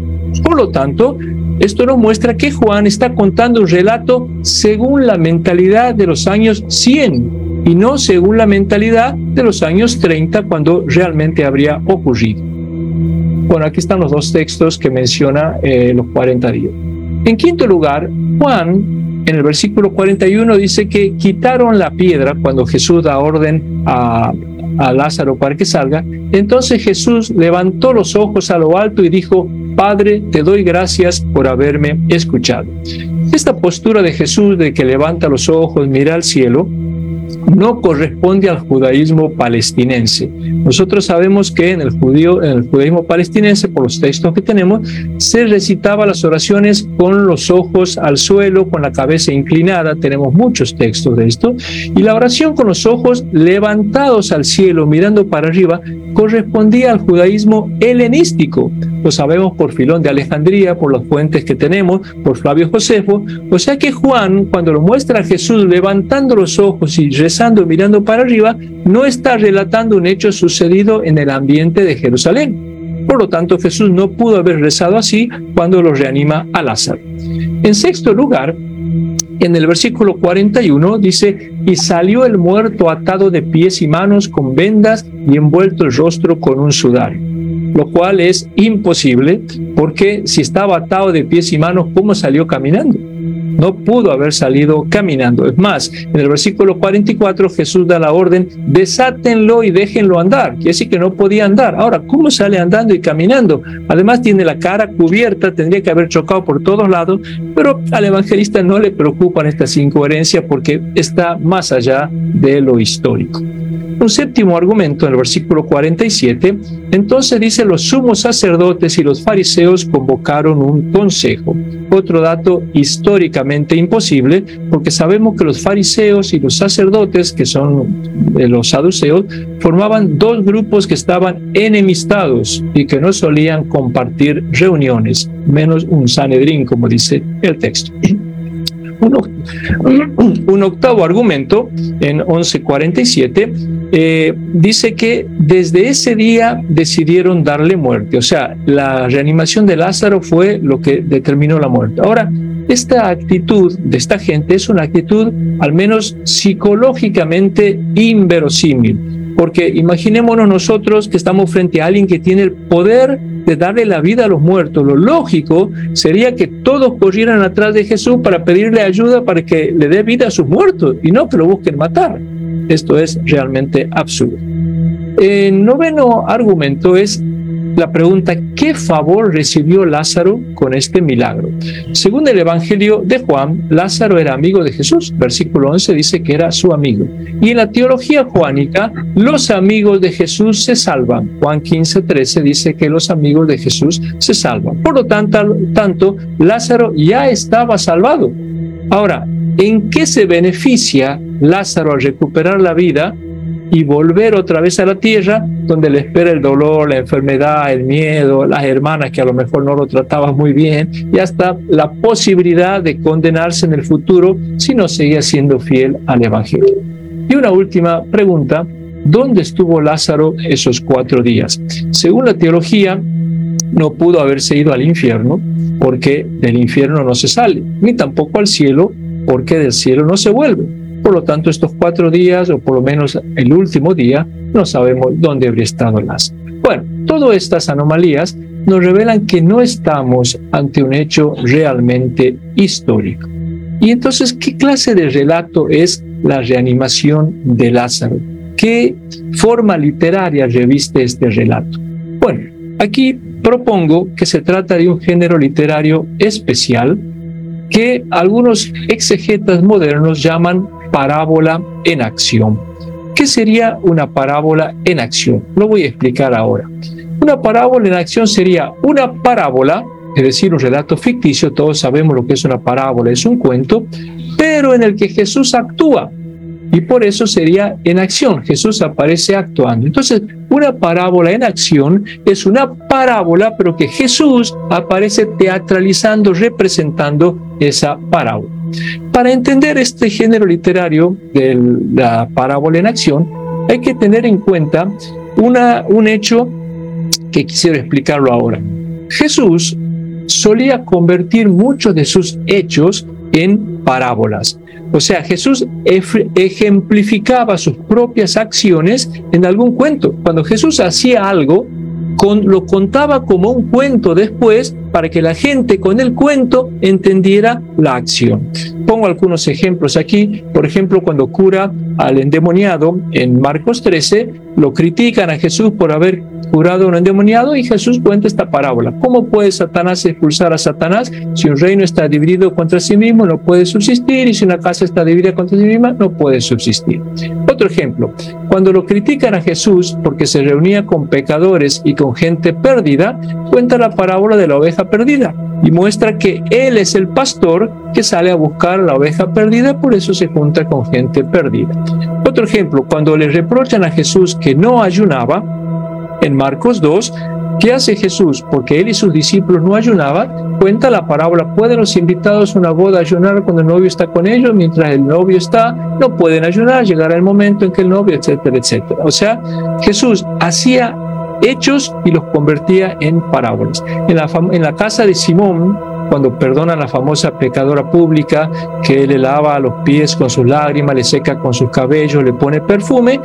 Por lo tanto, esto nos muestra que Juan está contando un relato según la mentalidad de los años 100 y no según la mentalidad de los años 30 cuando realmente habría ocurrido. Bueno, aquí están los dos textos que menciona los 40 días. En quinto lugar, Juan en el versículo 41 dice que quitaron la piedra cuando Jesús da orden a, a Lázaro para que salga. Entonces Jesús levantó los ojos a lo alto y dijo, Padre, te doy gracias por haberme escuchado. Esta postura de Jesús de que levanta los ojos, mira al cielo, no corresponde al judaísmo palestinense. Nosotros sabemos que en el, judío, en el judaísmo palestinense, por los textos que tenemos, se recitaba las oraciones con los ojos al suelo, con la cabeza inclinada. Tenemos muchos textos de esto. Y la oración con los ojos levantados al cielo, mirando para arriba, correspondía al judaísmo helenístico. Lo sabemos por Filón de Alejandría, por las fuentes que tenemos, por Flavio Josefo. O sea que Juan, cuando lo muestra a Jesús levantando los ojos y rezando, mirando para arriba, no está relatando un hecho sucedido en el ambiente de Jerusalén. Por lo tanto, Jesús no pudo haber rezado así cuando lo reanima a Lázaro. En sexto lugar, en el versículo 41 dice, y salió el muerto atado de pies y manos con vendas y envuelto el rostro con un sudario, lo cual es imposible porque si estaba atado de pies y manos, ¿cómo salió caminando? No pudo haber salido caminando. Es más, en el versículo 44 Jesús da la orden, desátenlo y déjenlo andar. Quiere decir que no podía andar. Ahora, ¿cómo sale andando y caminando? Además tiene la cara cubierta, tendría que haber chocado por todos lados, pero al evangelista no le preocupan estas incoherencias porque está más allá de lo histórico. Un séptimo argumento en el versículo 47, entonces dice los sumos sacerdotes y los fariseos convocaron un consejo. Otro dato históricamente imposible, porque sabemos que los fariseos y los sacerdotes, que son los saduceos, formaban dos grupos que estaban enemistados y que no solían compartir reuniones, menos un Sanedrín, como dice el texto. Un, octavo argumento, en 1147, eh, dice que desde ese día decidieron darle muerte. O sea, la reanimación de Lázaro fue lo que determinó la muerte. Ahora, esta actitud de esta gente es una actitud al menos psicológicamente inverosímil, porque imaginémonos nosotros que estamos frente a alguien que tiene el poder de darle la vida a los muertos. Lo lógico sería que todos corrieran atrás de Jesús para pedirle ayuda para que le dé vida a sus muertos y no que lo busquen matar. Esto es realmente absurdo. El noveno argumento es la pregunta, ¿qué favor recibió Lázaro con este milagro? Según el Evangelio de Juan, Lázaro era amigo de Jesús. Versículo 11 dice que era su amigo. Y en la teología juánica, los amigos de Jesús se salvan. Juan 15, 13 dice que los amigos de Jesús se salvan. Por lo tanto, tanto Lázaro ya estaba salvado. Ahora, ¿en qué se beneficia Lázaro al recuperar la vida y volver otra vez a la tierra donde le espera el dolor, la enfermedad, el miedo, las hermanas que a lo mejor no lo trataban muy bien y hasta la posibilidad de condenarse en el futuro si no seguía siendo fiel al Evangelio. Y una última pregunta, ¿dónde estuvo Lázaro esos cuatro días? Según la teología, no pudo haberse ido al infierno porque del infierno no se sale, ni tampoco al cielo porque del cielo no se vuelve. Por lo tanto, estos cuatro días, o por lo menos el último día, no sabemos dónde habría estado Lázaro. Bueno, todas estas anomalías nos revelan que no estamos ante un hecho realmente histórico. Y entonces, ¿qué clase de relato es la reanimación de Lázaro? ¿Qué forma literaria reviste este relato? Bueno, aquí propongo que se trata de un género literario especial que algunos exegetas modernos llaman parábola en acción. ¿Qué sería una parábola en acción? Lo voy a explicar ahora. Una parábola en acción sería una parábola, es decir, un relato ficticio, todos sabemos lo que es una parábola, es un cuento, pero en el que Jesús actúa. y por eso sería en acción. Jesús aparece actuando. Entonces, una parábola en acción es una parábola, pero que Jesús aparece teatralizando, representando esa parábola. Para entender este género literario de la parábola en acción, hay que tener en cuenta una, un hecho que quisiera explicarlo ahora. Jesús solía convertir muchos de sus hechos en parábolas. O sea, Jesús ejemplificaba sus propias acciones en algún cuento. Cuando Jesús hacía algo, lo contaba como un cuento después para que la gente con el cuento entendiera la acción. Pongo algunos ejemplos aquí. Por ejemplo, cuando cura al endemoniado en Marcos 13, lo critican a Jesús por haber curado a un endemoniado y Jesús cuenta esta parábola. ¿Cómo puede Satanás expulsar a Satanás si un reino está dividido contra sí mismo? No puede subsistir y si una casa está dividida contra sí misma, no puede subsistir. Otro ejemplo, cuando lo critican a Jesús porque se reunía con pecadores y con gente perdida, cuenta la parábola de la oveja perdida y muestra que Él es el pastor que sale a buscar la oveja perdida, por eso se junta con gente perdida. Otro ejemplo, cuando le reprochan a Jesús que no ayunaba, en Marcos 2, ¿qué hace Jesús? Porque él y sus discípulos no ayunaban, cuenta la parábola, ¿pueden los invitados a una boda ayunar cuando el novio está con ellos? Mientras el novio está, no pueden ayunar, llegará el momento en que el novio, etcétera, etcétera. O sea, Jesús hacía hechos y los convertía en parábolas. En la, en la casa de Simón, cuando perdona a la famosa pecadora pública, que le lava los pies con sus lágrimas, le seca con sus cabellos, le pone perfume,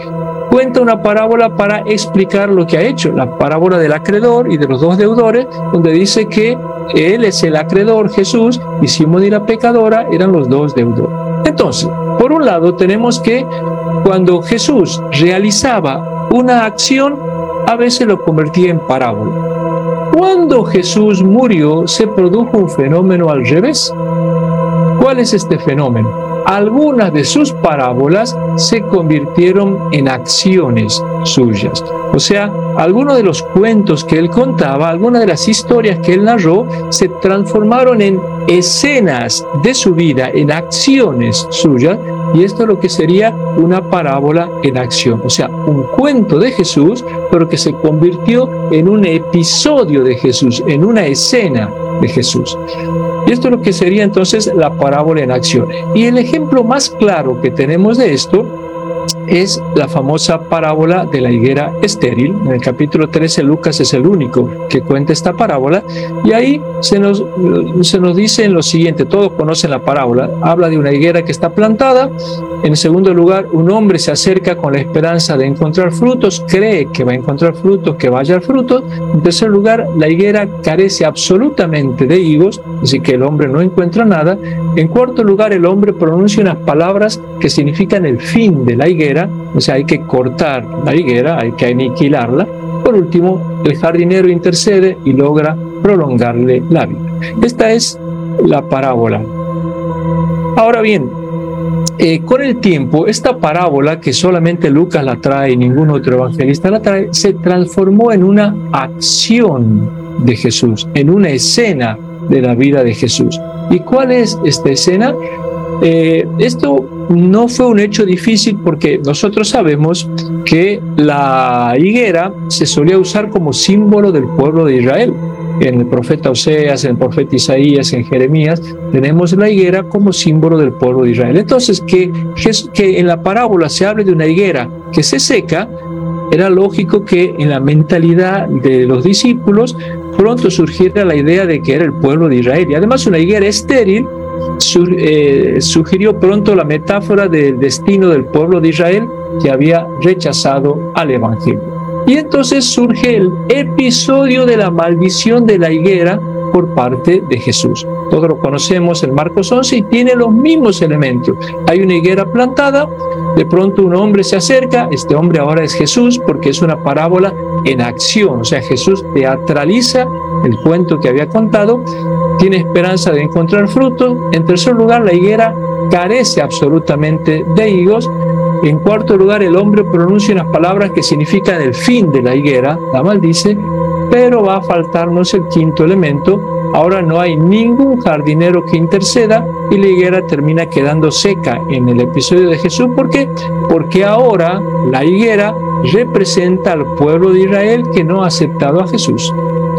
cuenta una parábola para explicar lo que ha hecho, la parábola del acreedor y de los dos deudores, donde dice que él es el acreedor, Jesús, y Simón y la pecadora eran los dos deudores. Entonces, por un lado tenemos que cuando Jesús realizaba una acción, a veces lo convertía en parábola. Cuando Jesús murió, se produjo un fenómeno al revés. ¿Cuál es este fenómeno? Algunas de sus parábolas se convirtieron en acciones suyas. O sea, algunos de los cuentos que él contaba, algunas de las historias que él narró, se transformaron en escenas de su vida, en acciones suyas, y esto es lo que sería una parábola en acción, o sea, un cuento de Jesús, pero que se convirtió en un episodio de Jesús, en una escena de Jesús. Y esto es lo que sería entonces la parábola en acción. Y el ejemplo más claro que tenemos de esto es la famosa parábola de la higuera estéril. En el capítulo 13 Lucas es el único que cuenta esta parábola. Y ahí se nos, se nos dice en lo siguiente, todos conocen la parábola, habla de una higuera que está plantada, en segundo lugar un hombre se acerca con la esperanza de encontrar frutos, cree que va a encontrar frutos, que vaya al fruto, en tercer lugar la higuera carece absolutamente de higos, así que el hombre no encuentra nada, en cuarto lugar el hombre pronuncia unas palabras que significan el fin de la higuera, o sea, hay que cortar la higuera, hay que aniquilarla. Por último, el jardinero intercede y logra prolongarle la vida. Esta es la parábola. Ahora bien, eh, con el tiempo, esta parábola, que solamente Lucas la trae y ningún otro evangelista la trae, se transformó en una acción de Jesús, en una escena de la vida de Jesús. ¿Y cuál es esta escena? Eh, esto no fue un hecho difícil porque nosotros sabemos que la higuera se solía usar como símbolo del pueblo de Israel. En el profeta Oseas, en el profeta Isaías, en Jeremías, tenemos la higuera como símbolo del pueblo de Israel. Entonces, que, que en la parábola se hable de una higuera que se seca, era lógico que en la mentalidad de los discípulos pronto surgiera la idea de que era el pueblo de Israel. Y además una higuera estéril eh, sugirió pronto la metáfora del destino del pueblo de Israel que había rechazado al Evangelio. Y entonces surge el episodio de la maldición de la higuera por parte de Jesús. Todos lo conocemos en Marcos 11 y tiene los mismos elementos. Hay una higuera plantada, de pronto un hombre se acerca, este hombre ahora es Jesús porque es una parábola en acción, o sea, Jesús teatraliza el cuento que había contado, tiene esperanza de encontrar frutos. En tercer lugar, la higuera carece absolutamente de higos. En cuarto lugar, el hombre pronuncia unas palabras que significan el fin de la higuera, la maldice, pero va a faltarnos el quinto elemento. Ahora no hay ningún jardinero que interceda, y la higuera termina quedando seca en el episodio de Jesús. ¿Por qué? Porque ahora la higuera representa al pueblo de Israel que no ha aceptado a Jesús.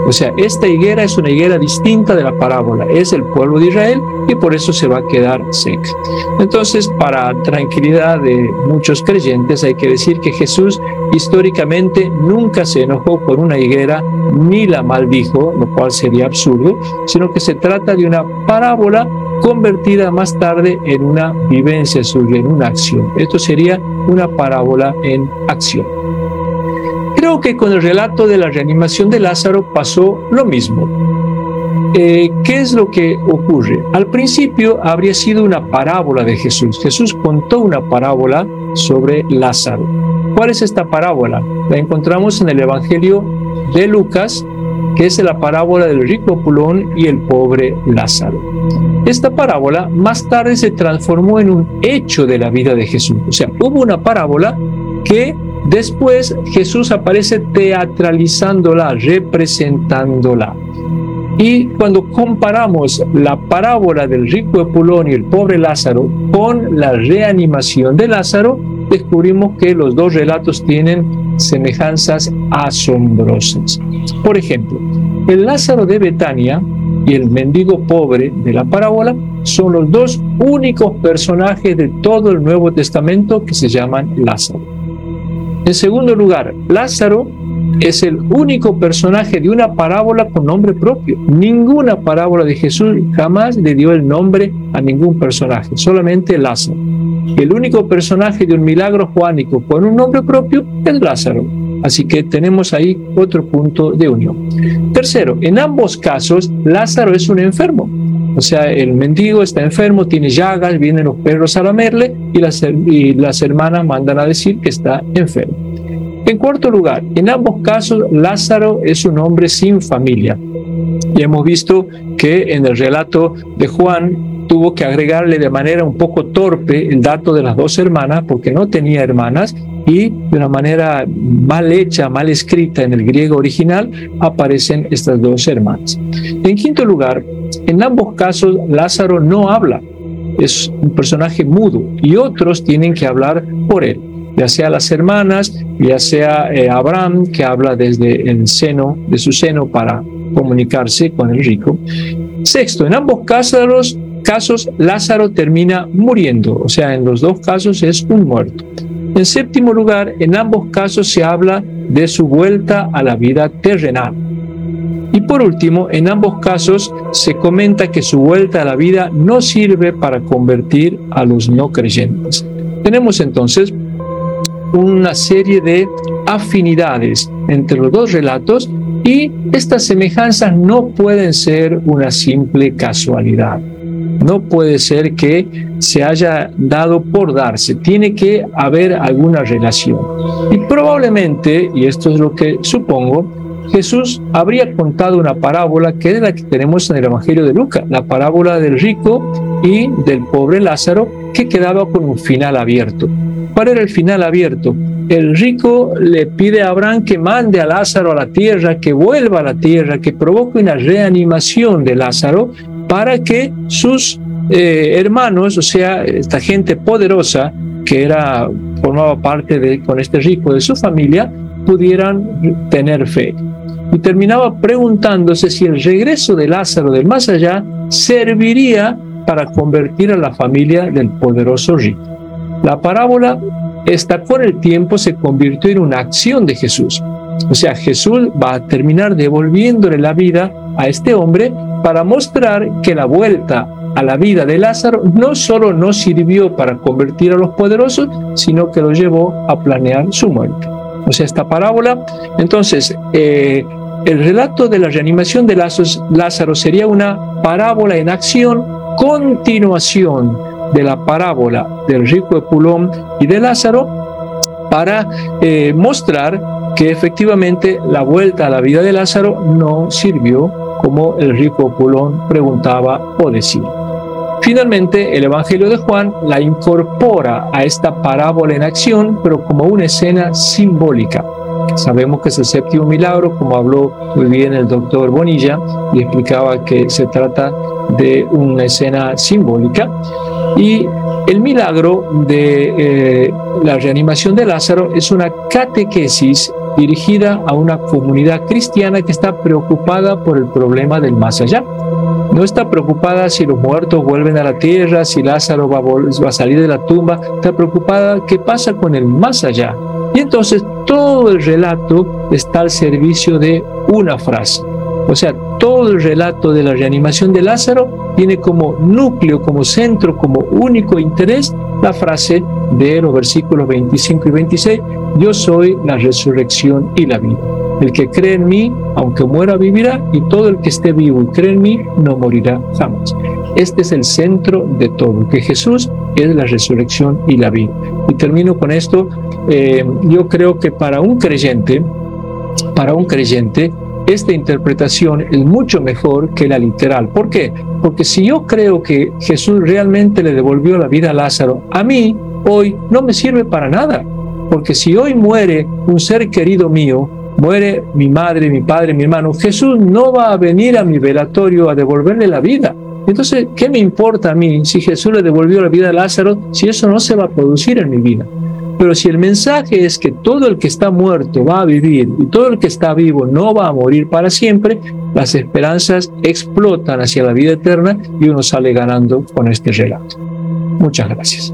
O sea, esta higuera es una higuera distinta de la parábola, es el pueblo de Israel y por eso se va a quedar seca. Entonces, para tranquilidad de muchos creyentes, hay que decir que Jesús históricamente nunca se enojó con una higuera ni la maldijo, lo cual sería absurdo, sino que se trata de una parábola convertida más tarde en una vivencia suya, en una acción. Esto sería una parábola en acción. Creo que con el relato de la reanimación de Lázaro pasó lo mismo. Eh, ¿Qué es lo que ocurre? Al principio habría sido una parábola de Jesús. Jesús contó una parábola sobre Lázaro. ¿Cuál es esta parábola? La encontramos en el Evangelio de Lucas, que es la parábola del rico Pulón y el pobre Lázaro. Esta parábola más tarde se transformó en un hecho de la vida de Jesús. O sea, hubo una parábola que después Jesús aparece teatralizándola, representándola. Y cuando comparamos la parábola del rico Epulón y el pobre Lázaro con la reanimación de Lázaro, descubrimos que los dos relatos tienen semejanzas asombrosas. Por ejemplo, el Lázaro de Betania y el mendigo pobre de la parábola son los dos únicos personajes de todo el Nuevo Testamento que se llaman Lázaro. En segundo lugar, Lázaro es el único personaje de una parábola con nombre propio. Ninguna parábola de Jesús jamás le dio el nombre a ningún personaje, solamente Lázaro. El único personaje de un milagro juánico con un nombre propio es Lázaro. Así que tenemos ahí otro punto de unión. Tercero, en ambos casos, Lázaro es un enfermo. O sea, el mendigo está enfermo, tiene llagas, vienen los perros a lamerle y las, y las hermanas mandan a decir que está enfermo. En cuarto lugar, en ambos casos Lázaro es un hombre sin familia. Y hemos visto que en el relato de Juan tuvo que agregarle de manera un poco torpe el dato de las dos hermanas porque no tenía hermanas y de una manera mal hecha, mal escrita en el griego original aparecen estas dos hermanas. En quinto lugar, en ambos casos Lázaro no habla, es un personaje mudo y otros tienen que hablar por él ya sea las hermanas, ya sea eh, Abraham, que habla desde el seno, de su seno para comunicarse con el rico. Sexto, en ambos casos, casos Lázaro termina muriendo, o sea, en los dos casos es un muerto. En séptimo lugar, en ambos casos se habla de su vuelta a la vida terrenal. Y por último, en ambos casos se comenta que su vuelta a la vida no sirve para convertir a los no creyentes. Tenemos entonces una serie de afinidades entre los dos relatos y estas semejanzas no pueden ser una simple casualidad. No puede ser que se haya dado por darse, tiene que haber alguna relación. Y probablemente, y esto es lo que supongo, Jesús habría contado una parábola que es la que tenemos en el Evangelio de Lucas, la parábola del rico y del pobre Lázaro, que quedaba con un final abierto. ¿Cuál era el final abierto? El rico le pide a Abraham que mande a Lázaro a la tierra, que vuelva a la tierra, que provoque una reanimación de Lázaro para que sus eh, hermanos, o sea, esta gente poderosa que era formaba parte de con este rico de su familia, pudieran tener fe. Y terminaba preguntándose si el regreso de Lázaro del más allá serviría para convertir a la familia del poderoso rico. La parábola esta con el tiempo se convirtió en una acción de Jesús. O sea, Jesús va a terminar devolviéndole la vida a este hombre para mostrar que la vuelta a la vida de Lázaro no solo no sirvió para convertir a los poderosos, sino que lo llevó a planear su muerte. O sea, esta parábola, entonces, eh, el relato de la reanimación de Lázaro sería una parábola en acción, continuación de la parábola del rico Epulón y de Lázaro para eh, mostrar que efectivamente la vuelta a la vida de Lázaro no sirvió como el rico Epulón preguntaba o decía. Finalmente, el Evangelio de Juan la incorpora a esta parábola en acción, pero como una escena simbólica. Sabemos que es el séptimo milagro, como habló muy bien el doctor Bonilla, y explicaba que se trata de una escena simbólica. Y el milagro de eh, la reanimación de Lázaro es una catequesis dirigida a una comunidad cristiana que está preocupada por el problema del más allá. No está preocupada si los muertos vuelven a la tierra, si Lázaro va a, va a salir de la tumba, está preocupada qué pasa con el más allá. Y entonces todo el relato está al servicio de una frase. O sea, todo el relato de la reanimación de Lázaro tiene como núcleo, como centro, como único interés la frase de los versículos 25 y 26, yo soy la resurrección y la vida. El que cree en mí, aunque muera, vivirá, y todo el que esté vivo y cree en mí, no morirá jamás. Este es el centro de todo, que Jesús es la resurrección y la vida. Y termino con esto. Eh, yo creo que para un creyente, para un creyente, esta interpretación es mucho mejor que la literal. ¿Por qué? Porque si yo creo que Jesús realmente le devolvió la vida a Lázaro, a mí hoy no me sirve para nada. Porque si hoy muere un ser querido mío, muere mi madre, mi padre, mi hermano, Jesús no va a venir a mi velatorio a devolverle la vida. Entonces, ¿qué me importa a mí si Jesús le devolvió la vida a Lázaro si eso no se va a producir en mi vida? Pero si el mensaje es que todo el que está muerto va a vivir y todo el que está vivo no va a morir para siempre, las esperanzas explotan hacia la vida eterna y uno sale ganando con este relato. Muchas gracias.